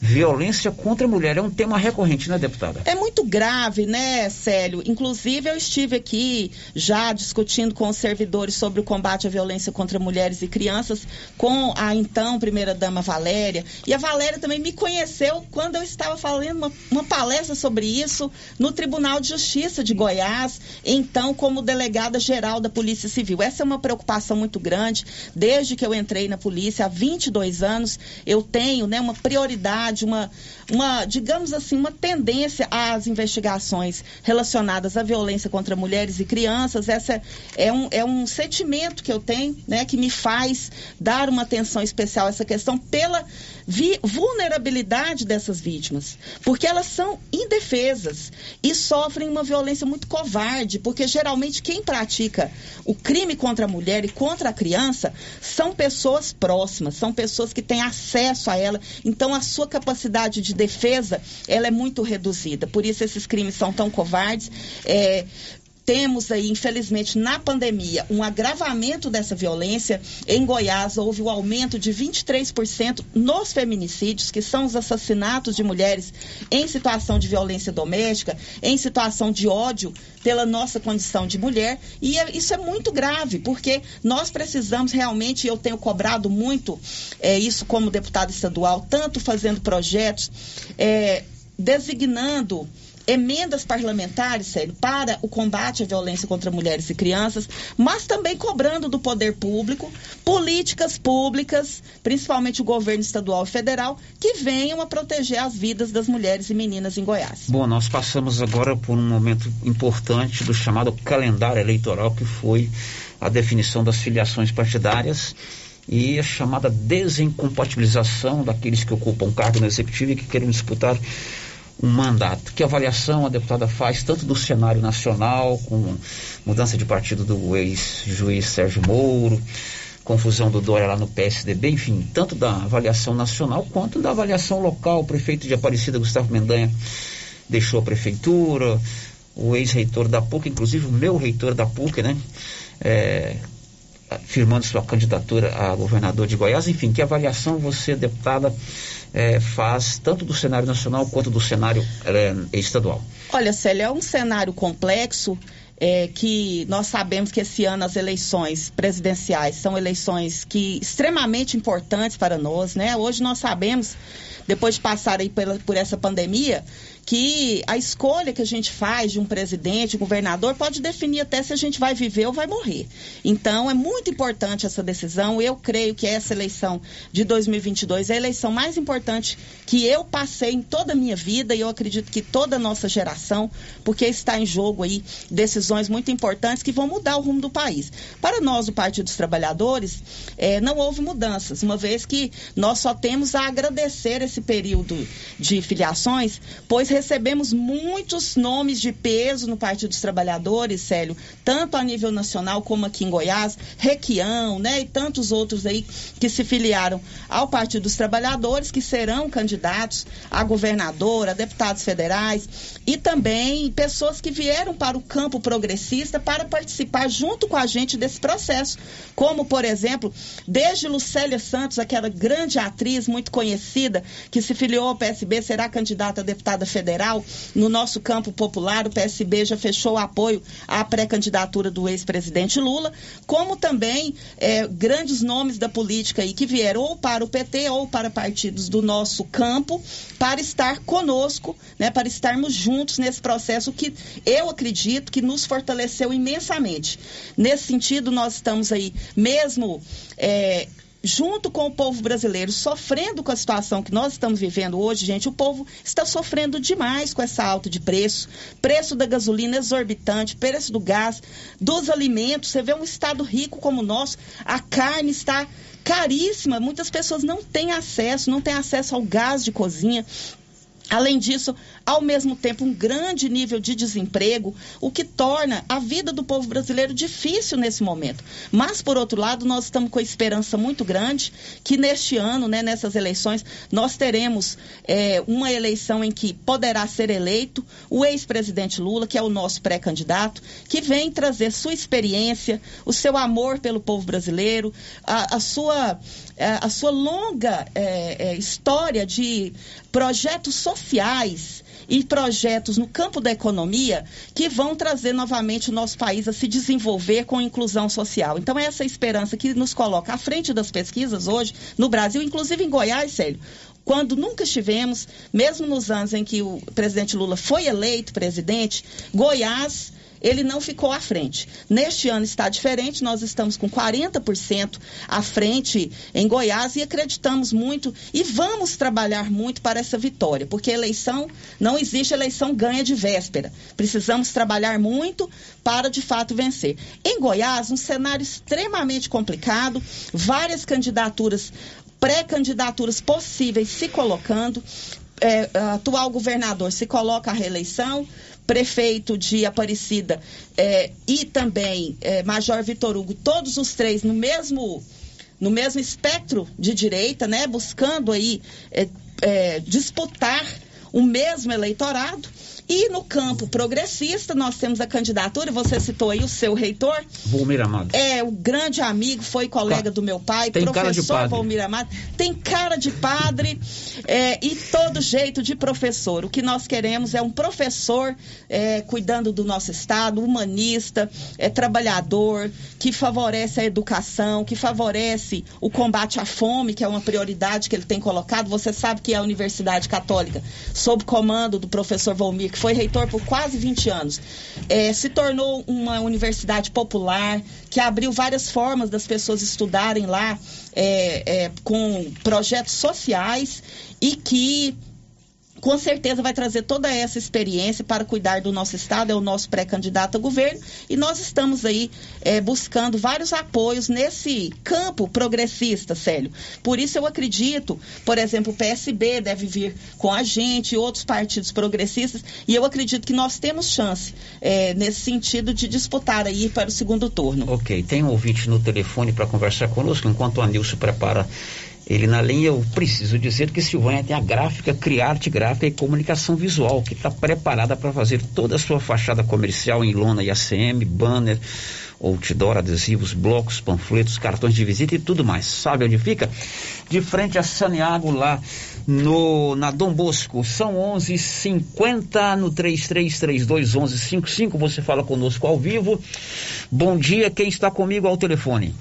Violência contra a mulher é um tema recorrente, né, deputada? É muito grave, né, Célio? Inclusive, eu estive aqui já discutindo com os servidores sobre o combate à violência contra mulheres e crianças com a então primeira-dama Valéria. E a Valéria também me conheceu quando eu estava falando uma, uma palestra sobre isso no Tribunal de Justiça de Goiás, então como delegada geral da Polícia Civil. Essa é uma preocupação muito grande. Desde que eu entrei na polícia há 22 anos, eu tenho né, uma prioridade, uma, uma, digamos assim, uma tendência às investigações relacionadas à violência contra mulheres e crianças. Essa é um, é um sentimento que eu tenho, né, que me faz dar uma atenção especial a essa questão pela vi- vulnerabilidade dessas vítimas, porque elas são indefesas e sofrem uma violência muito covarde, porque geralmente quem pratica o crime contra a mulher e contra a criança são pessoas próximas, são pessoas que têm acesso a ela, então a sua capacidade de defesa ela é muito reduzida. Por isso esses crimes são tão covardes. É, temos aí, infelizmente, na pandemia, um agravamento dessa violência. Em Goiás, houve o um aumento de 23% nos feminicídios, que são os assassinatos de mulheres em situação de violência doméstica, em situação de ódio pela nossa condição de mulher. E é, isso é muito grave, porque nós precisamos realmente, eu tenho cobrado muito é, isso como deputada estadual, tanto fazendo projetos, é, designando emendas parlamentares, sério, para o combate à violência contra mulheres e crianças, mas também cobrando do poder público políticas públicas, principalmente o governo estadual e federal, que venham a proteger as vidas das mulheres e meninas em Goiás. Bom, nós passamos agora por um momento importante do chamado calendário eleitoral, que foi a definição das filiações partidárias e a chamada desincompatibilização daqueles que ocupam cargo no executivo e que querem disputar um mandato. Que avaliação a deputada faz, tanto do cenário nacional, com mudança de partido do ex-juiz Sérgio Moro, confusão do Dória lá no PSDB, enfim, tanto da avaliação nacional quanto da avaliação local. O prefeito de Aparecida, Gustavo Mendanha, deixou a prefeitura, o ex-reitor da PUC, inclusive o meu reitor da PUC, né? É, firmando sua candidatura a governador de Goiás. Enfim, que avaliação você, deputada, é, faz tanto do cenário nacional quanto do cenário é, estadual? Olha, Célia, é um cenário complexo. É, que nós sabemos que esse ano as eleições presidenciais são eleições que extremamente importantes para nós, né? Hoje nós sabemos, depois de passar aí por essa pandemia, que a escolha que a gente faz de um presidente, um governador, pode definir até se a gente vai viver ou vai morrer. Então, é muito importante essa decisão. Eu creio que essa eleição de 2022 é a eleição mais importante que eu passei em toda a minha vida e eu acredito que toda a nossa geração, porque está em jogo aí decisões muito importantes que vão mudar o rumo do país. Para nós, o Partido dos Trabalhadores, eh, não houve mudanças, uma vez que nós só temos a agradecer esse período de filiações, pois recebemos muitos nomes de peso no Partido dos Trabalhadores, Célio, tanto a nível nacional como aqui em Goiás, Requião, né, e tantos outros aí que se filiaram ao Partido dos Trabalhadores, que serão candidatos a governador, a deputados federais, e também pessoas que vieram para o campo progressista para participar junto com a gente desse processo, como, por exemplo, desde Lucélia Santos, aquela grande atriz muito conhecida, que se filiou ao PSB, será candidata a deputada federal federal, no nosso campo popular, o PSB já fechou o apoio à pré-candidatura do ex-presidente Lula, como também é, grandes nomes da política aí que vieram ou para o PT ou para partidos do nosso campo para estar conosco, né, para estarmos juntos nesse processo que eu acredito que nos fortaleceu imensamente. Nesse sentido, nós estamos aí, mesmo é, junto com o povo brasileiro, sofrendo com a situação que nós estamos vivendo hoje, gente, o povo está sofrendo demais com essa alta de preço. Preço da gasolina exorbitante, preço do gás, dos alimentos. Você vê um estado rico como o nosso, a carne está caríssima. Muitas pessoas não têm acesso, não têm acesso ao gás de cozinha. Além disso, ao mesmo tempo, um grande nível de desemprego, o que torna a vida do povo brasileiro difícil nesse momento. Mas, por outro lado, nós estamos com a esperança muito grande que neste ano, né, nessas eleições, nós teremos é, uma eleição em que poderá ser eleito o ex-presidente Lula, que é o nosso pré-candidato, que vem trazer sua experiência, o seu amor pelo povo brasileiro, a, a sua, a, a, sua longa é, é, história de projetos sociais e projetos no campo da economia que vão trazer novamente o nosso país a se desenvolver com inclusão social. Então, essa é esperança que nos coloca à frente das pesquisas hoje no Brasil, inclusive em Goiás, Célio, quando nunca estivemos, mesmo nos anos em que o presidente Lula foi eleito presidente, Goiás ele não ficou à frente. Neste ano está diferente, nós estamos com 40% à frente em Goiás e acreditamos muito e vamos trabalhar muito para essa vitória, porque eleição, não existe eleição ganha de véspera. Precisamos trabalhar muito para de fato vencer. Em Goiás, um cenário extremamente complicado, várias candidaturas pré-candidaturas possíveis se colocando. É, atual governador se coloca à reeleição, prefeito de Aparecida é, e também é, Major Vitor Hugo, todos os três no mesmo no mesmo espectro de direita, né, buscando aí é, é, disputar o mesmo eleitorado. E no campo progressista, nós temos a candidatura, você citou aí o seu reitor. Volmir Amado. É, o grande amigo, foi colega do meu pai, Tem professor. Volmir Amado. Tem cara de padre é, e todo jeito de professor. O que nós queremos é um professor é, cuidando do nosso Estado, humanista, é, trabalhador, que favorece a educação, que favorece o combate à fome, que é uma prioridade que ele tem colocado. Você sabe que a Universidade Católica, sob comando do professor Volmir, que foi reitor por quase 20 anos, é, se tornou uma universidade popular, que abriu várias formas das pessoas estudarem lá é, é, com projetos sociais e que com certeza vai trazer toda essa experiência para cuidar do nosso estado, é o nosso pré-candidato a governo, e nós estamos aí é, buscando vários apoios nesse campo progressista, Célio. Por isso eu acredito, por exemplo, o PSB deve vir com a gente, outros partidos progressistas, e eu acredito que nós temos chance é, nesse sentido de disputar aí para o segundo turno. Ok, tem um ouvinte no telefone para conversar conosco enquanto o Anilson prepara ele na linha. Eu preciso dizer que Silvânia tem a gráfica Criarte Gráfica e Comunicação Visual, que está preparada para fazer toda a sua fachada comercial em lona e ACM, banner, outdoor, adesivos, blocos, panfletos, cartões de visita e tudo mais. Sabe onde fica? De frente a Saniago, lá no, na Dom Bosco. São 11:50 no 33321155. Você fala conosco ao vivo. Bom dia, quem está comigo ao telefone?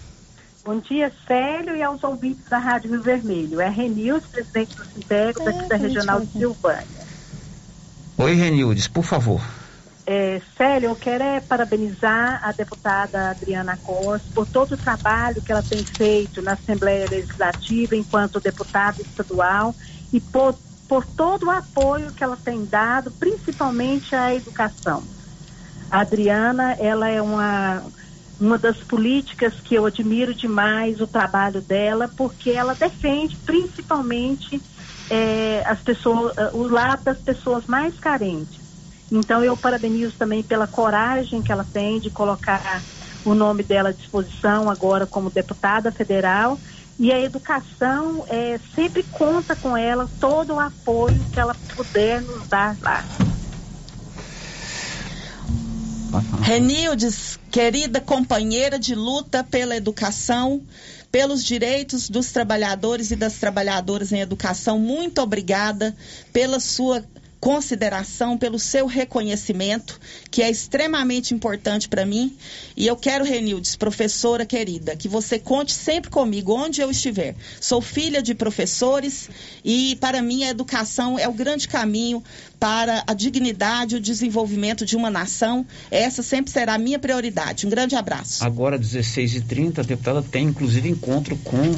Bom dia, Célio, e aos ouvintes da Rádio Rio Vermelho. É Renilson, presidente do Sintego, daqui da Regional de Silvânia. Oi, Renildes, por favor. É, Célio, eu quero é parabenizar a deputada Adriana Costa por todo o trabalho que ela tem feito na Assembleia Legislativa enquanto deputada estadual e por, por todo o apoio que ela tem dado, principalmente à educação. A Adriana, ela é uma uma das políticas que eu admiro demais o trabalho dela, porque ela defende principalmente eh, as pessoas, o lado das pessoas mais carentes. Então eu parabenizo também pela coragem que ela tem de colocar o nome dela à disposição agora como deputada federal e a educação eh, sempre conta com ela todo o apoio que ela puder nos dar lá. Renildes, querida companheira de luta pela educação, pelos direitos dos trabalhadores e das trabalhadoras em educação, muito obrigada pela sua consideração, pelo seu reconhecimento, que é extremamente importante para mim. E eu quero, Renildes, professora querida, que você conte sempre comigo, onde eu estiver. Sou filha de professores e, para mim, a educação é o grande caminho para a dignidade e o desenvolvimento de uma nação. Essa sempre será a minha prioridade. Um grande abraço. Agora, 16h30, a deputada tem inclusive encontro com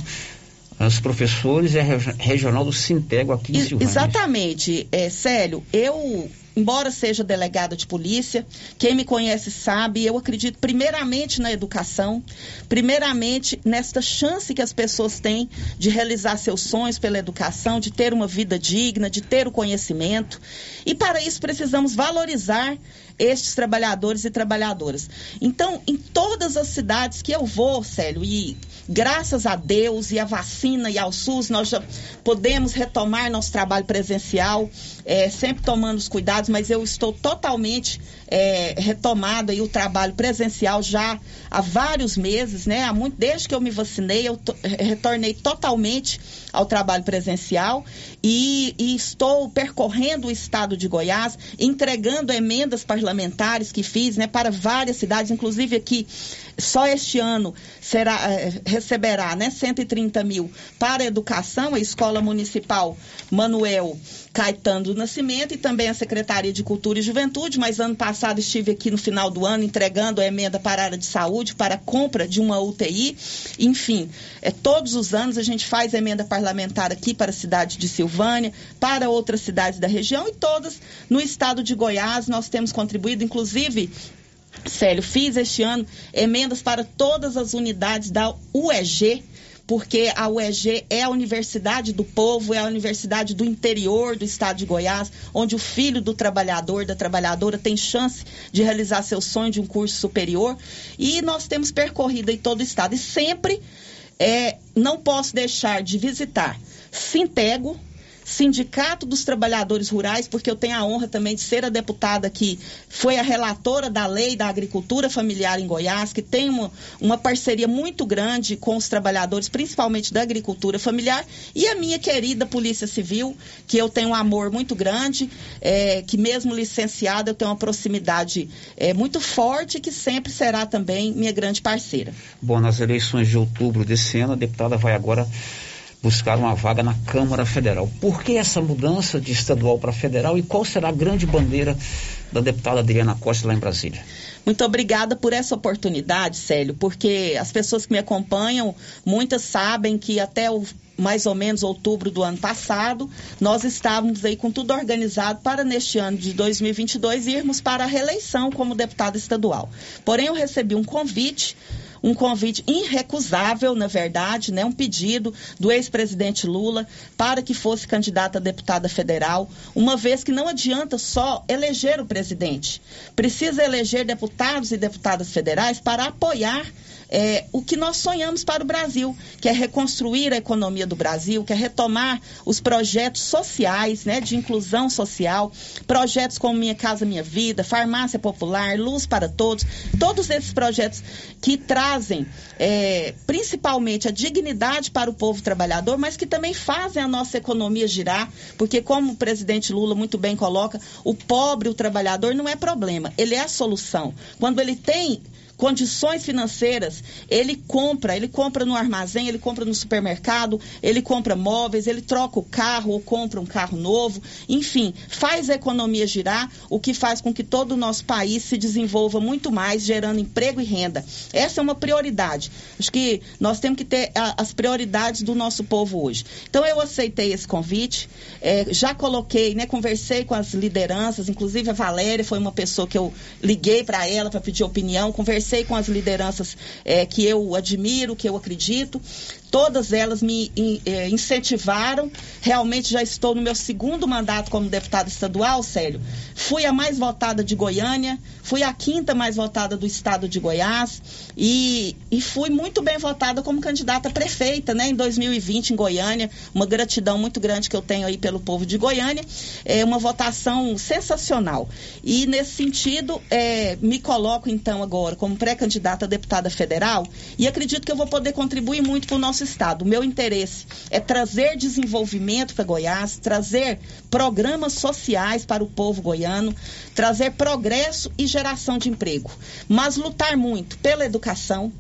os professores e a regi- regional do Sintego aqui em Silvânia. Exatamente, é, Célio, eu, embora seja delegada de polícia, quem me conhece sabe, eu acredito primeiramente na educação, primeiramente nesta chance que as pessoas têm de realizar seus sonhos pela educação, de ter uma vida digna, de ter o conhecimento. E para isso precisamos valorizar estes trabalhadores e trabalhadoras. Então, em todas as cidades que eu vou, Célio, e graças a Deus e à vacina e ao SUS, nós já podemos retomar nosso trabalho presencial, eh, sempre tomando os cuidados, mas eu estou totalmente eh, retomada e o trabalho presencial já há vários meses, né? Há muito, desde que eu me vacinei, eu to- retornei totalmente ao trabalho presencial e, e estou percorrendo o estado de Goiás, entregando emendas parlamentares que fiz, né, para várias cidades, inclusive aqui só este ano será eh, receberá, né, 130 mil para a educação, a Escola Municipal Manuel Caetano do Nascimento e também a Secretaria de Cultura e Juventude, mas ano passado estive aqui no final do ano entregando a emenda para a área de saúde, para a compra de uma UTI, enfim, é, todos os anos a gente faz emenda parlamentar aqui para a cidade de Silvânia, para outras cidades da região e todas no estado de Goiás nós temos contribuído, inclusive Célio, fiz este ano emendas para todas as unidades da UEG, porque a UEG é a Universidade do Povo, é a Universidade do interior do estado de Goiás, onde o filho do trabalhador, da trabalhadora, tem chance de realizar seu sonho de um curso superior. E nós temos percorrido em todo o estado. E sempre é, não posso deixar de visitar Sintego, Sindicato dos Trabalhadores Rurais, porque eu tenho a honra também de ser a deputada que foi a relatora da lei da agricultura familiar em Goiás, que tem uma, uma parceria muito grande com os trabalhadores, principalmente da agricultura familiar, e a minha querida Polícia Civil, que eu tenho um amor muito grande, é, que mesmo licenciada eu tenho uma proximidade é, muito forte, que sempre será também minha grande parceira. Bom, nas eleições de outubro desse ano, a deputada vai agora buscar uma vaga na Câmara Federal. Por que essa mudança de estadual para federal e qual será a grande bandeira da deputada Adriana Costa lá em Brasília? Muito obrigada por essa oportunidade, Célio, porque as pessoas que me acompanham, muitas sabem que até o mais ou menos outubro do ano passado, nós estávamos aí com tudo organizado para neste ano de 2022 irmos para a reeleição como deputada estadual. Porém, eu recebi um convite um convite irrecusável, na verdade, né, um pedido do ex-presidente Lula para que fosse candidata a deputada federal, uma vez que não adianta só eleger o presidente. Precisa eleger deputados e deputadas federais para apoiar é, o que nós sonhamos para o Brasil, que é reconstruir a economia do Brasil, que é retomar os projetos sociais, né, de inclusão social, projetos como Minha Casa Minha Vida, Farmácia Popular, Luz para Todos, todos esses projetos que trazem é, principalmente a dignidade para o povo trabalhador, mas que também fazem a nossa economia girar, porque como o presidente Lula muito bem coloca, o pobre, o trabalhador não é problema, ele é a solução. Quando ele tem condições financeiras, ele compra, ele compra no armazém, ele compra no supermercado, ele compra móveis, ele troca o carro ou compra um carro novo, enfim, faz a economia girar, o que faz com que todo o nosso país se desenvolva muito mais, gerando emprego e renda. Essa é uma prioridade. Acho que nós temos que ter a, as prioridades do nosso povo hoje. Então eu aceitei esse convite, é, já coloquei, né, conversei com as lideranças, inclusive a Valéria foi uma pessoa que eu liguei para ela para pedir opinião, conversei conversei com as lideranças é, que eu admiro, que eu acredito. Todas elas me eh, incentivaram. Realmente já estou no meu segundo mandato como deputada estadual, Célio. Fui a mais votada de Goiânia, fui a quinta mais votada do estado de Goiás e, e fui muito bem votada como candidata prefeita, né, em 2020 em Goiânia. Uma gratidão muito grande que eu tenho aí pelo povo de Goiânia. É uma votação sensacional. E nesse sentido, é, me coloco então agora como pré-candidata a deputada federal e acredito que eu vou poder contribuir muito para o nosso nosso estado. O meu interesse é trazer desenvolvimento para Goiás, trazer programas sociais para o povo goiano, trazer progresso e geração de emprego, mas lutar muito pela educação,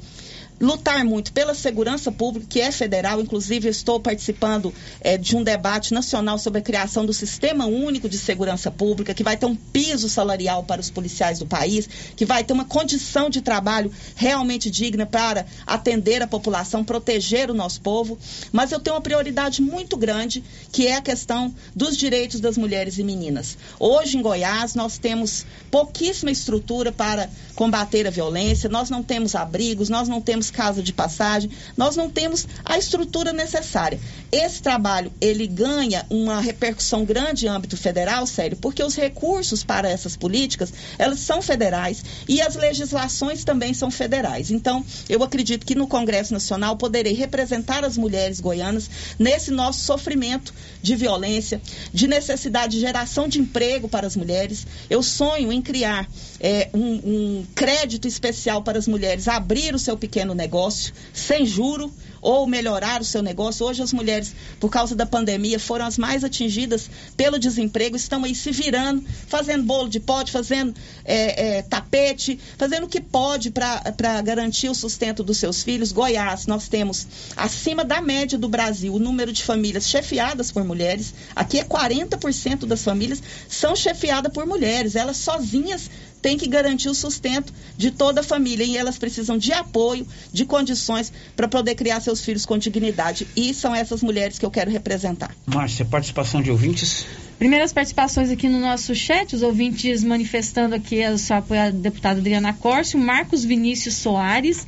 lutar muito pela segurança pública, que é federal, inclusive estou participando é, de um debate nacional sobre a criação do Sistema Único de Segurança Pública, que vai ter um piso salarial para os policiais do país, que vai ter uma condição de trabalho realmente digna para atender a população, proteger o nosso povo. Mas eu tenho uma prioridade muito grande, que é a questão dos direitos das mulheres e meninas. Hoje em Goiás nós temos pouquíssima estrutura para combater a violência, nós não temos abrigos, nós não temos temos casa de passagem, nós não temos a estrutura necessária. Esse trabalho, ele ganha uma repercussão grande em âmbito federal, sério, porque os recursos para essas políticas, elas são federais e as legislações também são federais. Então, eu acredito que no Congresso Nacional poderei representar as mulheres goianas nesse nosso sofrimento de violência, de necessidade de geração de emprego para as mulheres. Eu sonho em criar é, um, um crédito especial para as mulheres abrir o seu pequeno negócio sem juro ou melhorar o seu negócio. Hoje as mulheres, por causa da pandemia, foram as mais atingidas pelo desemprego, estão aí se virando, fazendo bolo de pote, fazendo é, é, tapete, fazendo o que pode para garantir o sustento dos seus filhos. Goiás, nós temos acima da média do Brasil o número de famílias chefiadas por mulheres. Aqui é 40% das famílias são chefiadas por mulheres. Elas sozinhas tem que garantir o sustento de toda a família e elas precisam de apoio, de condições para poder criar seus filhos com dignidade. E são essas mulheres que eu quero representar. Márcia, participação de ouvintes? Primeiras participações aqui no nosso chat, os ouvintes manifestando aqui o seu apoio à deputada Adriana Corsi, o Marcos Vinícius Soares,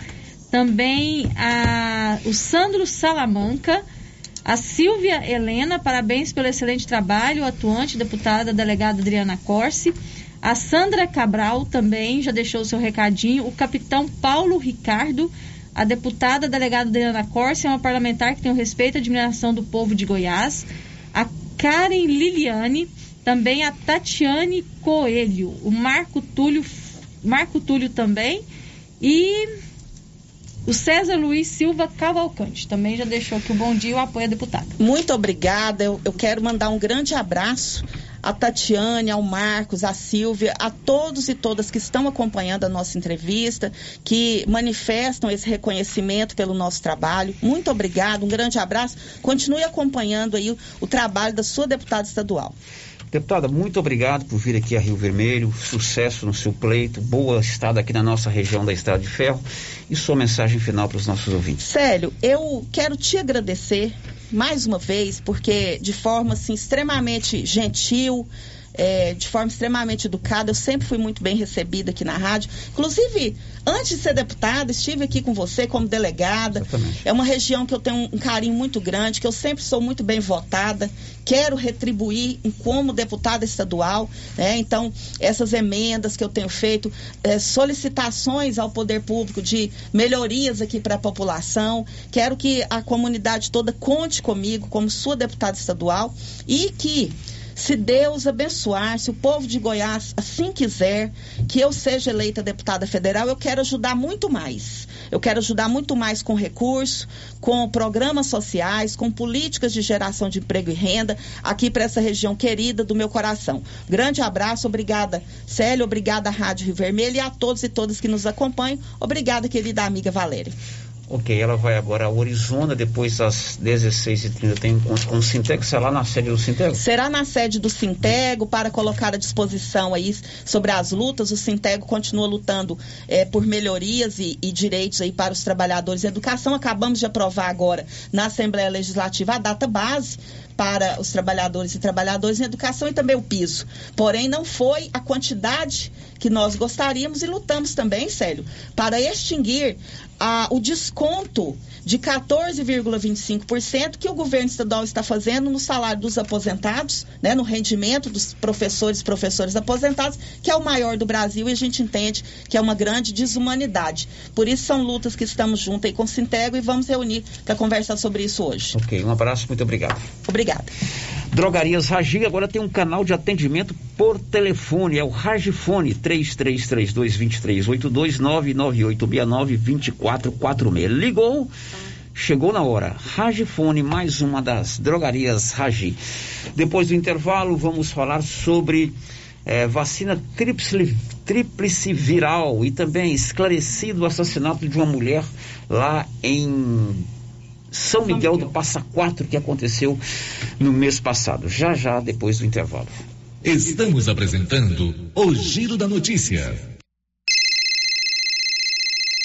também a, o Sandro Salamanca, a Silvia Helena, parabéns pelo excelente trabalho, atuante deputada delegada Adriana Corsi. A Sandra Cabral também já deixou o seu recadinho. O capitão Paulo Ricardo, a deputada delegada Adriana Corsi, é uma parlamentar que tem o respeito e admiração do povo de Goiás. A Karen Liliane, também a Tatiane Coelho, o Marco Túlio, Marco Túlio também e o César Luiz Silva Cavalcante também já deixou aqui o bom dia e o apoio à deputada. Muito obrigada. Eu, eu quero mandar um grande abraço a Tatiane, ao Marcos, a Silvia, a todos e todas que estão acompanhando a nossa entrevista, que manifestam esse reconhecimento pelo nosso trabalho. Muito obrigado, um grande abraço. Continue acompanhando aí o, o trabalho da sua deputada estadual. Deputada, muito obrigado por vir aqui a Rio Vermelho. Sucesso no seu pleito. Boa estada aqui na nossa região da Estrada de Ferro. E sua mensagem final para os nossos ouvintes. Célio, eu quero te agradecer mais uma vez, porque de forma assim, extremamente gentil, é, de forma extremamente educada. Eu sempre fui muito bem recebida aqui na rádio. Inclusive, antes de ser deputada, estive aqui com você como delegada. Exatamente. É uma região que eu tenho um carinho muito grande, que eu sempre sou muito bem votada. Quero retribuir como deputada estadual. Né? Então, essas emendas que eu tenho feito, é, solicitações ao poder público de melhorias aqui para a população. Quero que a comunidade toda conte comigo como sua deputada estadual e que se Deus abençoar, se o povo de Goiás assim quiser que eu seja eleita deputada federal, eu quero ajudar muito mais. Eu quero ajudar muito mais com recurso, com programas sociais, com políticas de geração de emprego e renda aqui para essa região querida do meu coração. Grande abraço, obrigada Célio, obrigada Rádio Rio Vermelho e a todos e todas que nos acompanham. Obrigada, querida amiga Valéria. Ok, ela vai agora a Orizona, depois às 16h30 tem encontro com o Sintego, será na sede do Sintego? Será na sede do Sintego para colocar à disposição aí sobre as lutas. O Sintego continua lutando eh, por melhorias e, e direitos aí para os trabalhadores educação. Acabamos de aprovar agora na Assembleia Legislativa a data base para os trabalhadores e trabalhadoras em educação e também o piso. Porém, não foi a quantidade que nós gostaríamos e lutamos também, Célio, para extinguir a, o desconto de 14,25% que o governo estadual está fazendo no salário dos aposentados, né, no rendimento dos professores e professores aposentados, que é o maior do Brasil e a gente entende que é uma grande desumanidade. Por isso são lutas que estamos juntos aí com o Sintego e vamos reunir para conversar sobre isso hoje. Ok, um abraço, muito obrigado. Drogarias Ragi agora tem um canal de atendimento por telefone, é o Ragifone 33322382 99869 2446. Ligou, chegou na hora. Ragifone, mais uma das drogarias Ragi. Depois do intervalo, vamos falar sobre eh, vacina tríplice viral e também esclarecido o assassinato de uma mulher lá em são Miguel do Passa Quatro que aconteceu no mês passado. Já já depois do intervalo. Estamos apresentando o Giro da Notícia.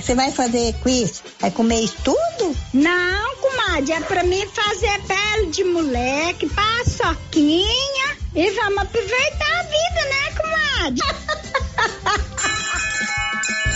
Que você vai fazer com isso? Vai comer isso tudo? Não, comadre, é pra mim fazer pele de moleque, paçoquinha e vamos aproveitar a vida, né, comadre? [LAUGHS]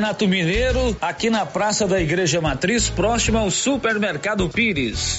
Artesanato Mineiro, aqui na Praça da Igreja Matriz, próxima ao Supermercado Pires.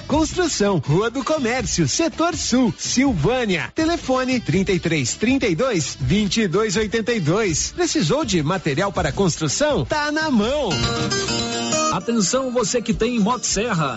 construção, Rua do Comércio, Setor Sul, Silvânia. Telefone 33 32 22 82. Precisou de material para construção? Tá na mão. Atenção você que tem Motosserra.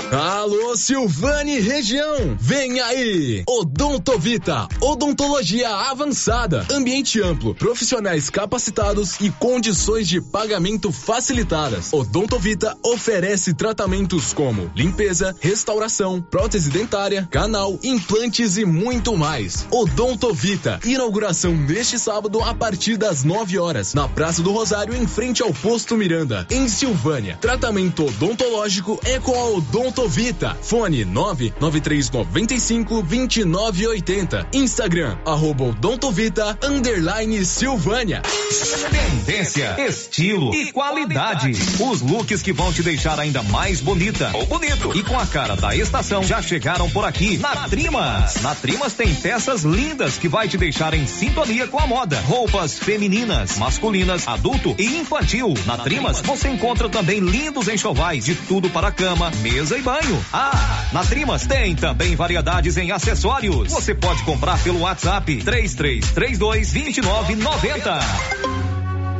Alô, Silvane região, vem aí! Odontovita, odontologia avançada, ambiente amplo, profissionais capacitados e condições de pagamento facilitadas. Odontovita oferece tratamentos como limpeza, restauração, prótese dentária, canal, implantes e muito mais. Odontovita, inauguração neste sábado a partir das 9 horas, na Praça do Rosário, em frente ao posto Miranda, em Silvânia. Tratamento odontológico é com a Odontovita. Fone 99395 2980. Instagram, arroba Odontovita, underline Silvânia. Tendência, estilo e qualidade. Os looks que vão te deixar ainda mais bonita ou bonito e com a cara da estação já chegaram por aqui na Trimas. Na Trimas tem peças lindas que vai te deixar em sintonia com a moda. Roupas femininas, masculinas, adulto e infantil. Na Trimas você encontra também lindos enxovais de tudo para cama, mesa e banho. Ah, na Trimas tem também variedades em acessórios. Você pode comprar pelo WhatsApp 3332 2990.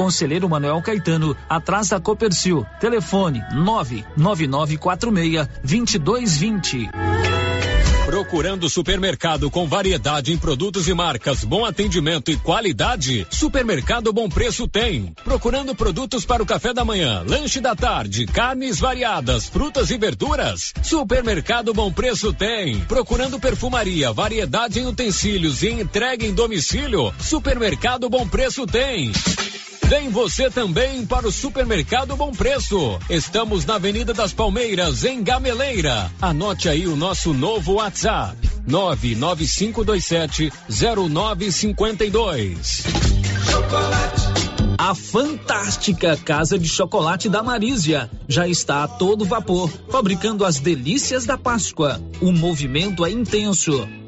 Conselheiro Manuel Caetano, atrás da Copercil. Telefone 99946 2220. Procurando supermercado com variedade em produtos e marcas, bom atendimento e qualidade? Supermercado Bom Preço tem. Procurando produtos para o café da manhã, lanche da tarde, carnes variadas, frutas e verduras? Supermercado Bom Preço tem. Procurando perfumaria, variedade em utensílios e entrega em domicílio? Supermercado Bom Preço tem. Vem você também para o Supermercado Bom Preço. Estamos na Avenida das Palmeiras, em Gameleira. Anote aí o nosso novo WhatsApp: 99527 0952. Chocolate. A fantástica Casa de Chocolate da Marísia já está a todo vapor, fabricando as delícias da Páscoa. O movimento é intenso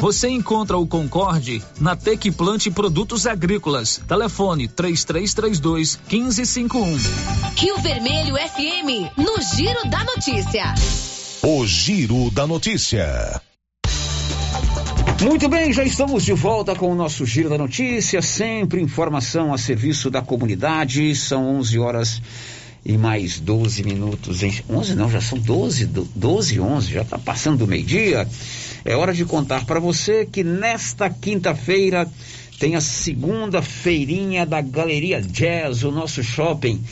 Você encontra o Concorde na Tec Plante Produtos Agrícolas. Telefone 3332 1551. Rio Vermelho FM, no Giro da Notícia. O Giro da Notícia. Muito bem, já estamos de volta com o nosso Giro da Notícia, sempre informação a serviço da comunidade. São 11 horas e mais 12 minutos. Em... 11 não, já são 12, 12 11, já está passando do meio-dia. É hora de contar para você que nesta quinta-feira tem a segunda feirinha da Galeria Jazz, o nosso shopping.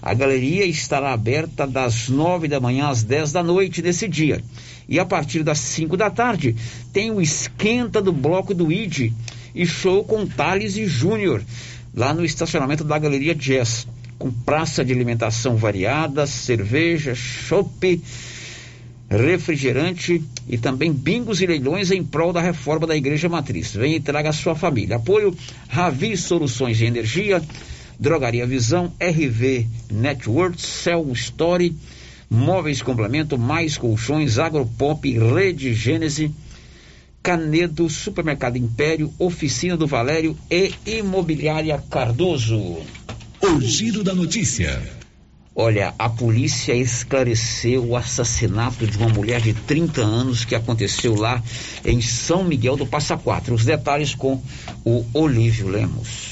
A galeria estará aberta das nove da manhã às dez da noite desse dia. E a partir das cinco da tarde tem o esquenta do bloco do ID e show com Thales e Júnior, lá no estacionamento da Galeria Jazz, com praça de alimentação variada, cerveja, chopp refrigerante e também bingos e leilões em prol da reforma da Igreja Matriz. Venha e traga a sua família. Apoio Ravi Soluções de Energia, Drogaria Visão, RV Network, Cell Story, Móveis Complemento, Mais Colchões, Agropop, Rede Gênese, Canedo, Supermercado Império, Oficina do Valério e Imobiliária Cardoso. O Giro da Notícia. Olha, a polícia esclareceu o assassinato de uma mulher de 30 anos que aconteceu lá em São Miguel do Passa Quatro. Os detalhes com o Olívio Lemos.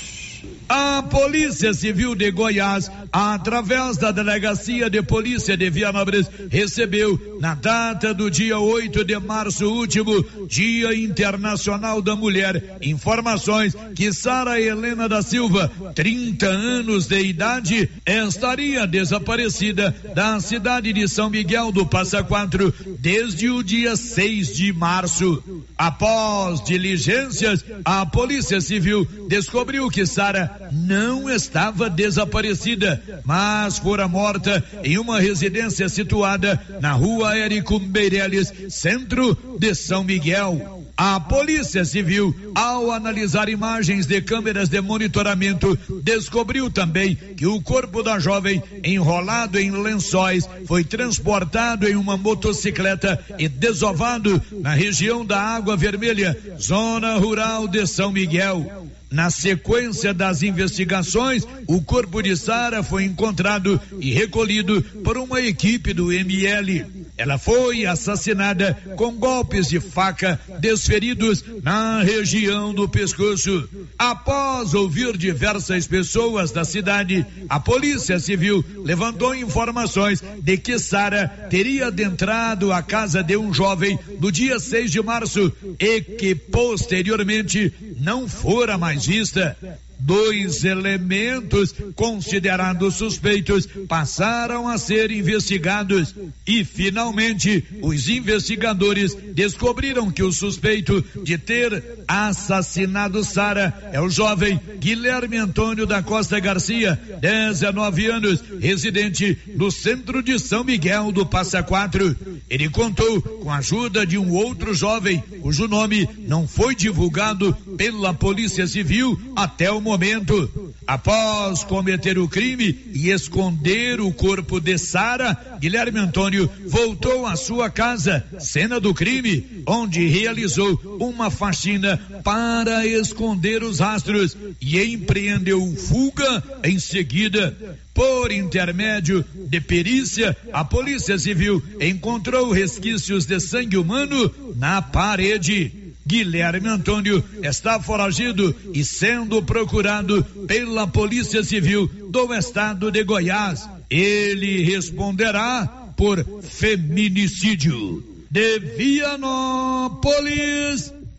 A Polícia Civil de Goiás, através da Delegacia de Polícia de Vianópolis, recebeu, na data do dia 8 de março último, Dia Internacional da Mulher, informações que Sara Helena da Silva, 30 anos de idade, estaria desaparecida da cidade de São Miguel do Passa Quatro desde o dia 6 de março. Após diligências, a Polícia Civil descobriu que Sara não estava desaparecida, mas fora morta em uma residência situada na rua Érico Meirelles, centro de São Miguel. A Polícia Civil, ao analisar imagens de câmeras de monitoramento, descobriu também que o corpo da jovem, enrolado em lençóis, foi transportado em uma motocicleta e desovado na região da Água Vermelha, zona rural de São Miguel. Na sequência das investigações, o corpo de Sara foi encontrado e recolhido por uma equipe do ML. Ela foi assassinada com golpes de faca desferidos na região do pescoço. Após ouvir diversas pessoas da cidade, a Polícia Civil levantou informações de que Sara teria adentrado a casa de um jovem no dia 6 de março e que posteriormente não fora mais vista. Dois elementos considerados suspeitos passaram a ser investigados e, finalmente, os investigadores descobriram que o suspeito de ter assassinado Sara é o jovem Guilherme Antônio da Costa Garcia, 19 anos, residente no centro de São Miguel do Passa Quatro. Ele contou com a ajuda de um outro jovem, cujo nome não foi divulgado pela Polícia Civil até o momento momento. Após cometer o crime e esconder o corpo de Sara, Guilherme Antônio voltou à sua casa, cena do crime, onde realizou uma faxina para esconder os rastros e empreendeu fuga em seguida. Por intermédio de perícia, a Polícia Civil encontrou resquícios de sangue humano na parede. Guilherme Antônio está foragido e sendo procurado pela Polícia Civil do Estado de Goiás. Ele responderá por feminicídio. De Vianópolis,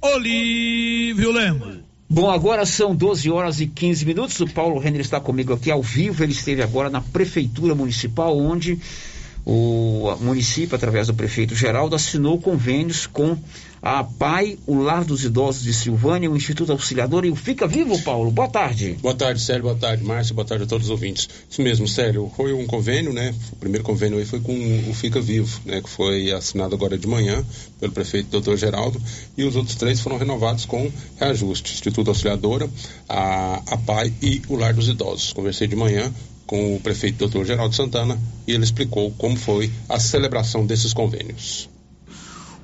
Olívio Lemos. Bom, agora são 12 horas e 15 minutos. O Paulo Renner está comigo aqui ao vivo. Ele esteve agora na Prefeitura Municipal, onde o município, através do prefeito Geraldo, assinou convênios com a PAI, o Lar dos Idosos de Silvânia, o Instituto Auxiliador e o Fica Vivo, Paulo. Boa tarde. Boa tarde, Célio. Boa tarde, Márcio. Boa tarde a todos os ouvintes. Isso mesmo, Célio. Foi um convênio, né? O primeiro convênio aí foi com o Fica Vivo, né? Que foi assinado agora de manhã pelo prefeito Dr. Geraldo. E os outros três foram renovados com reajuste. Instituto Auxiliadora, a, a PAI e o Lar dos Idosos. Conversei de manhã com o prefeito Dr. Geraldo Santana e ele explicou como foi a celebração desses convênios.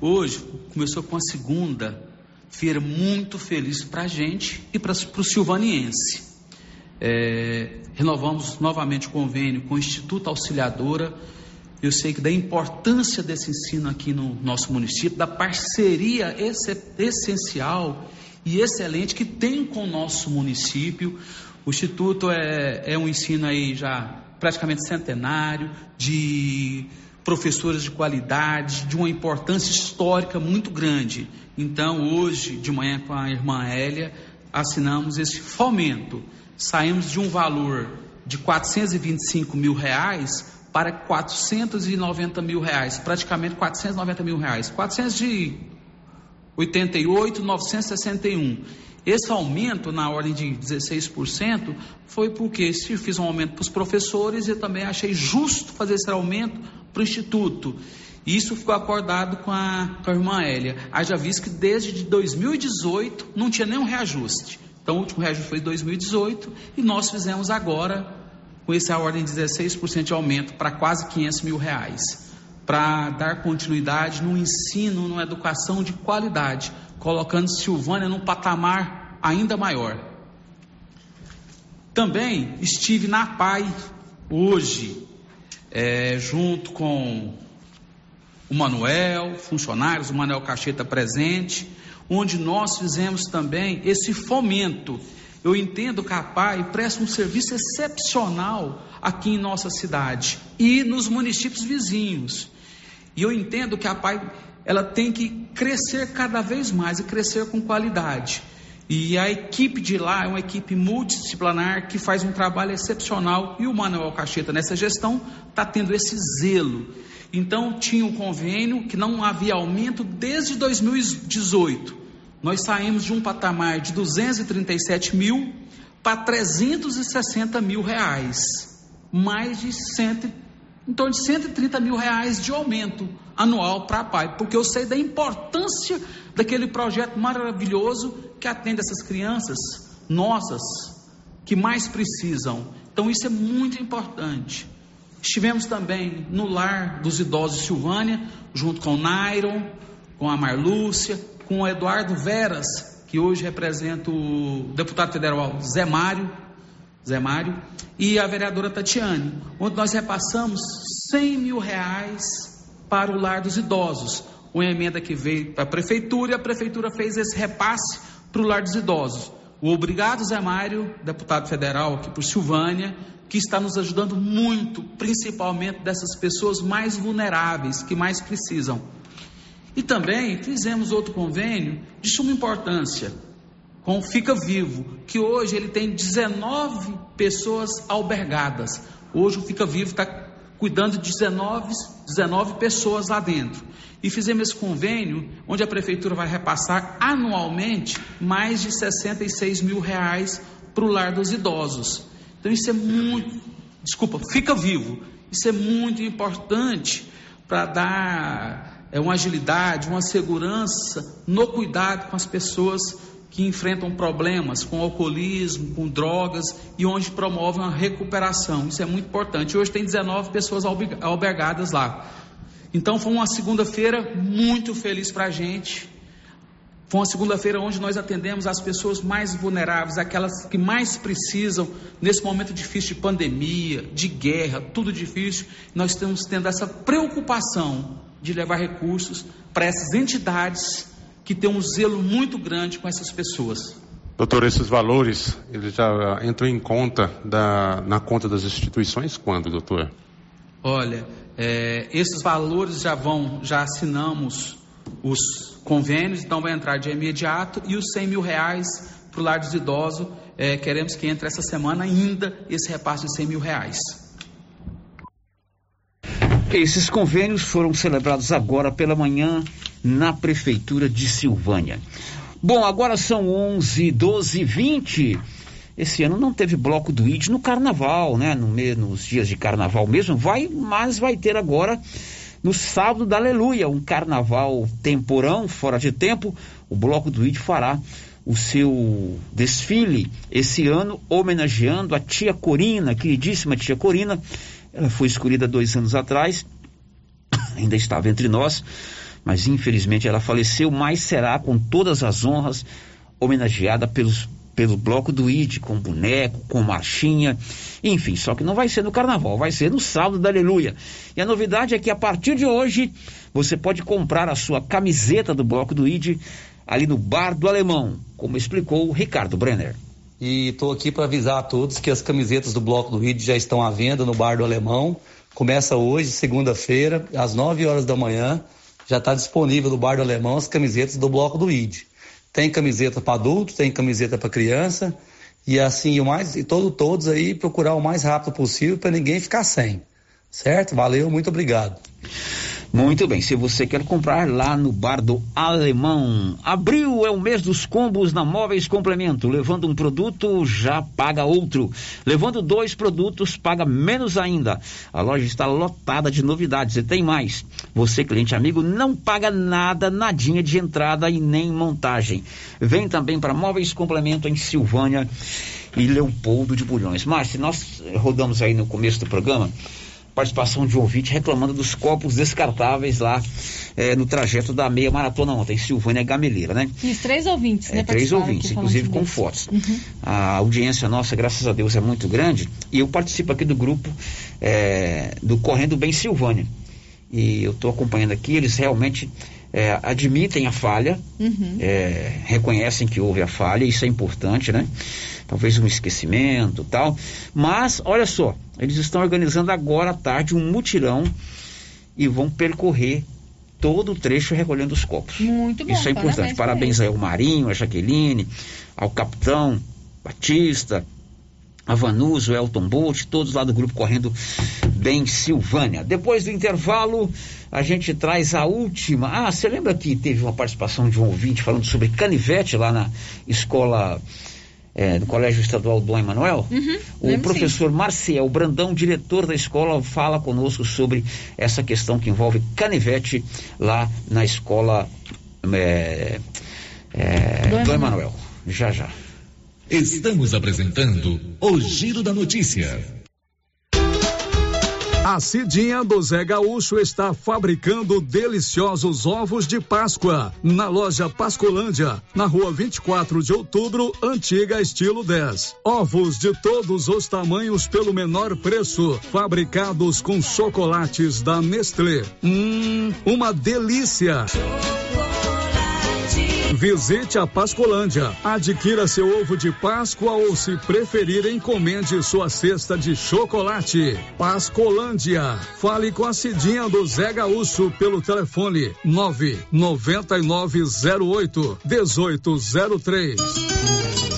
Hoje começou com a segunda feira muito feliz para a gente e para o silvaniense. É, renovamos novamente o convênio com o Instituto Auxiliadora. Eu sei que da importância desse ensino aqui no nosso município, da parceria essencial e excelente que tem com o nosso município. O Instituto é, é um ensino aí já praticamente centenário, de professores de qualidade, de uma importância histórica muito grande. Então, hoje, de manhã, com a irmã Hélia, assinamos esse fomento. Saímos de um valor de 425 mil reais para 490 mil reais, praticamente 490 mil reais. 488, 961. Esse aumento na ordem de 16% foi porque se fiz um aumento para os professores e também achei justo fazer esse aumento para o Instituto. Isso ficou acordado com a, com a irmã Hélia. Haja visto que desde 2018 não tinha nenhum reajuste. Então o último reajuste foi em 2018 e nós fizemos agora com essa ordem de 16% de aumento para quase 500 mil reais. Para dar continuidade no ensino, numa educação de qualidade, colocando Silvânia num patamar ainda maior. Também estive na PAI hoje, é, junto com o Manuel, funcionários, o Manuel Cacheta presente, onde nós fizemos também esse fomento. Eu entendo que a PAI presta um serviço excepcional aqui em nossa cidade e nos municípios vizinhos. E eu entendo que a PAI ela tem que crescer cada vez mais e crescer com qualidade. E a equipe de lá é uma equipe multidisciplinar que faz um trabalho excepcional e o Manuel Cacheta nessa gestão está tendo esse zelo. Então tinha um convênio que não havia aumento desde 2018. Nós saímos de um patamar de 237 mil para 360 mil reais, mais de 100, em torno de 130 mil reais de aumento anual para a PAI, porque eu sei da importância daquele projeto maravilhoso que atende essas crianças nossas que mais precisam. Então isso é muito importante. Estivemos também no lar dos idosos de Silvânia, junto com o Nairon, com a Marlúcia, com o Eduardo Veras, que hoje representa o deputado federal Zé Mário, Zé Mário, e a vereadora Tatiane, onde nós repassamos 100 mil reais para o lar dos idosos. Uma emenda que veio para a prefeitura e a prefeitura fez esse repasse para o lar dos idosos. O obrigado Zé Mário, deputado federal aqui por Silvânia, que está nos ajudando muito, principalmente dessas pessoas mais vulneráveis, que mais precisam. E também fizemos outro convênio de suma importância com Fica Vivo, que hoje ele tem 19 pessoas albergadas. Hoje o Fica Vivo está cuidando de 19, 19 pessoas lá dentro. E fizemos esse convênio onde a prefeitura vai repassar anualmente mais de 66 mil reais para o lar dos idosos. Então isso é muito, desculpa, fica vivo. Isso é muito importante para dar é, uma agilidade, uma segurança no cuidado com as pessoas que enfrentam problemas com alcoolismo, com drogas e onde promovem a recuperação. Isso é muito importante. Hoje tem 19 pessoas albergadas lá. Então foi uma segunda-feira muito feliz para a gente. Foi uma segunda-feira onde nós atendemos as pessoas mais vulneráveis, aquelas que mais precisam nesse momento difícil de pandemia, de guerra, tudo difícil. Nós estamos tendo essa preocupação de levar recursos para essas entidades que têm um zelo muito grande com essas pessoas. Doutor, esses valores, eles já entram em conta da, na conta das instituições quando, doutor? Olha, é, esses valores já vão, já assinamos os convênios, então vai entrar de imediato, e os 100 mil reais para o lar dos idosos, é, queremos que entre essa semana ainda esse repasse de 100 mil reais. Esses convênios foram celebrados agora pela manhã na Prefeitura de Silvânia. Bom, agora são 11, 12, 20. Esse ano não teve bloco do ID no carnaval, né? No, nos dias de carnaval mesmo, vai, mas vai ter agora no sábado da Aleluia, um carnaval temporão, fora de tempo, o Bloco do ID fará o seu desfile esse ano, homenageando a tia Corina, queridíssima tia Corina. Ela foi escolhida dois anos atrás, [COUGHS] ainda estava entre nós, mas infelizmente ela faleceu, mas será com todas as honras homenageada pelos pelo bloco do ID, com boneco, com marchinha, enfim, só que não vai ser no carnaval, vai ser no sábado da Aleluia. E a novidade é que a partir de hoje você pode comprar a sua camiseta do bloco do ID ali no Bar do Alemão, como explicou o Ricardo Brenner. E estou aqui para avisar a todos que as camisetas do bloco do ID já estão à venda no Bar do Alemão. Começa hoje, segunda-feira, às 9 horas da manhã. Já está disponível no Bar do Alemão as camisetas do bloco do ID. Tem camiseta para adulto, tem camiseta para criança e assim o mais e todo todos aí procurar o mais rápido possível para ninguém ficar sem. Certo? Valeu, muito obrigado. Muito bem, se você quer comprar lá no Bar do Alemão, abril é o mês dos combos na Móveis Complemento. Levando um produto, já paga outro. Levando dois produtos, paga menos ainda. A loja está lotada de novidades e tem mais. Você, cliente amigo, não paga nada, nadinha de entrada e nem montagem. Vem também para Móveis Complemento em Silvânia e Leopoldo de Bulhões. Márcio, nós rodamos aí no começo do programa participação de um ouvinte reclamando dos copos descartáveis lá é, no trajeto da meia maratona ontem, Silvânia Gameleira, né? Isso, três ouvintes, né? É, três ouvintes, inclusive com fotos. Uhum. A audiência nossa, graças a Deus, é muito grande e eu participo aqui do grupo é, do Correndo Bem Silvânia. E eu estou acompanhando aqui, eles realmente é, admitem a falha, uhum. é, reconhecem que houve a falha, isso é importante, né? Talvez um esquecimento tal. Mas, olha só, eles estão organizando agora à tarde um mutirão e vão percorrer todo o trecho recolhendo os copos. Muito bom. Isso é importante. Parabéns, aí ao Marinho, a Jaqueline, ao capitão Batista, a Vanuso, Elton Bolt, todos lá do grupo Correndo Bem Silvânia. Depois do intervalo, a gente traz a última. Ah, você lembra que teve uma participação de um ouvinte falando sobre canivete lá na escola é, do Colégio Estadual Dom Emanuel? Uhum, o professor sim. Marcial Brandão, diretor da escola, fala conosco sobre essa questão que envolve canivete lá na escola é, é, Dom Emanuel. Já, já. Estamos apresentando o Giro da Notícia. A Cidinha do Zé Gaúcho está fabricando deliciosos ovos de Páscoa na loja Pascolândia, na rua 24 de outubro, antiga estilo 10. Ovos de todos os tamanhos pelo menor preço, fabricados com chocolates da Nestlé. Hum, uma delícia! Visite a Pascolândia. Adquira seu ovo de Páscoa ou, se preferir, encomende sua cesta de chocolate. Pascolândia. Fale com a Cidinha do Zé Gaúcho pelo telefone 99908 1803.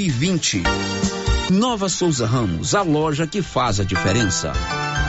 e 20. Nova Souza Ramos, a loja que faz a diferença.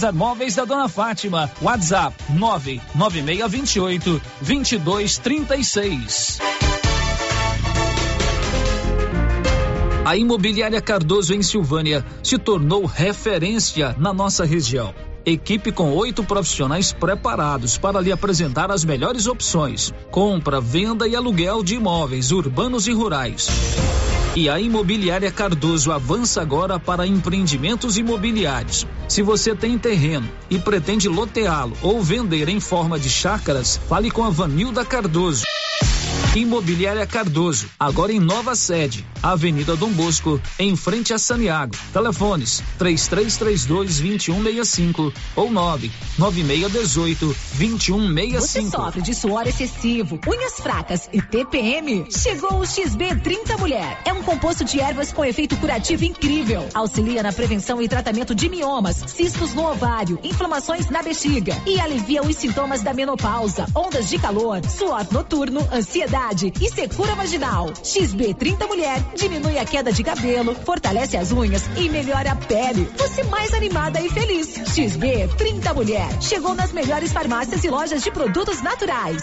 César Móveis da Dona Fátima. WhatsApp 99628 2236. A Imobiliária Cardoso em Silvânia se tornou referência na nossa região. Equipe com oito profissionais preparados para lhe apresentar as melhores opções: compra, venda e aluguel de imóveis urbanos e rurais. E a Imobiliária Cardoso avança agora para empreendimentos imobiliários. Se você tem terreno e pretende loteá-lo ou vender em forma de chácaras, fale com a Vanilda Cardoso. Imobiliária Cardoso, agora em nova sede, Avenida Dom Bosco, em frente a Saniago. Telefones: 3332 2165 ou 99618 2165. Você sofre de suor excessivo, unhas fracas e TPM? Chegou o XB 30 Mulher. É um composto de ervas com efeito curativo incrível. Auxilia na prevenção e tratamento de miomas, cistos no ovário, inflamações na bexiga e alivia os sintomas da menopausa, ondas de calor, suor noturno, ansiedade e secura vaginal. XB 30 Mulher diminui a queda de cabelo, fortalece as unhas e melhora a pele. Você mais animada e feliz. XB 30 Mulher chegou nas melhores farmácias e lojas de produtos naturais.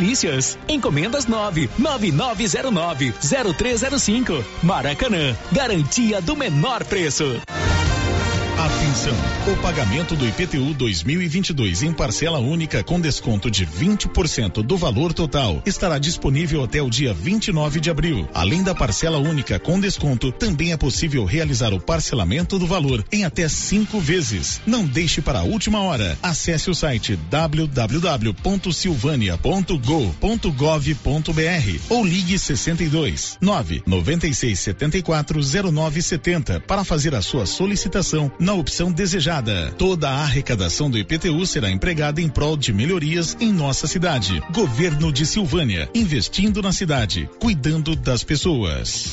delícias. Encomendas 99909 0305. Maracanã, garantia do menor preço. Atenção! O pagamento do IPTU 2022 em parcela única com desconto de 20% do valor total estará disponível até o dia 29 de abril. Além da parcela única com desconto, também é possível realizar o parcelamento do valor em até cinco vezes. Não deixe para a última hora. Acesse o site www.silvania.go.gov.br ou ligue 62 9 96 74 09 70 para fazer a sua solicitação na opção desejada. Toda a arrecadação do IPTU será empregada em prol de melhorias em nossa cidade. Governo de Silvânia, investindo na cidade, cuidando das pessoas.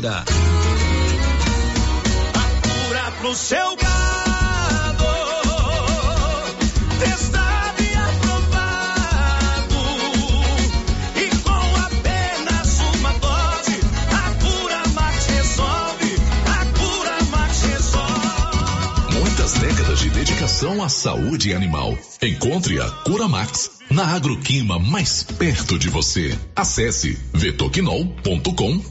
Cura pro seu gado, testado e aprovado. E com apenas uma dose, a cura Max resolve. A cura Max resolve. Muitas décadas de dedicação à saúde animal. Encontre a Cura Max na Agroquima mais perto de você. Acesse vetoquinol.com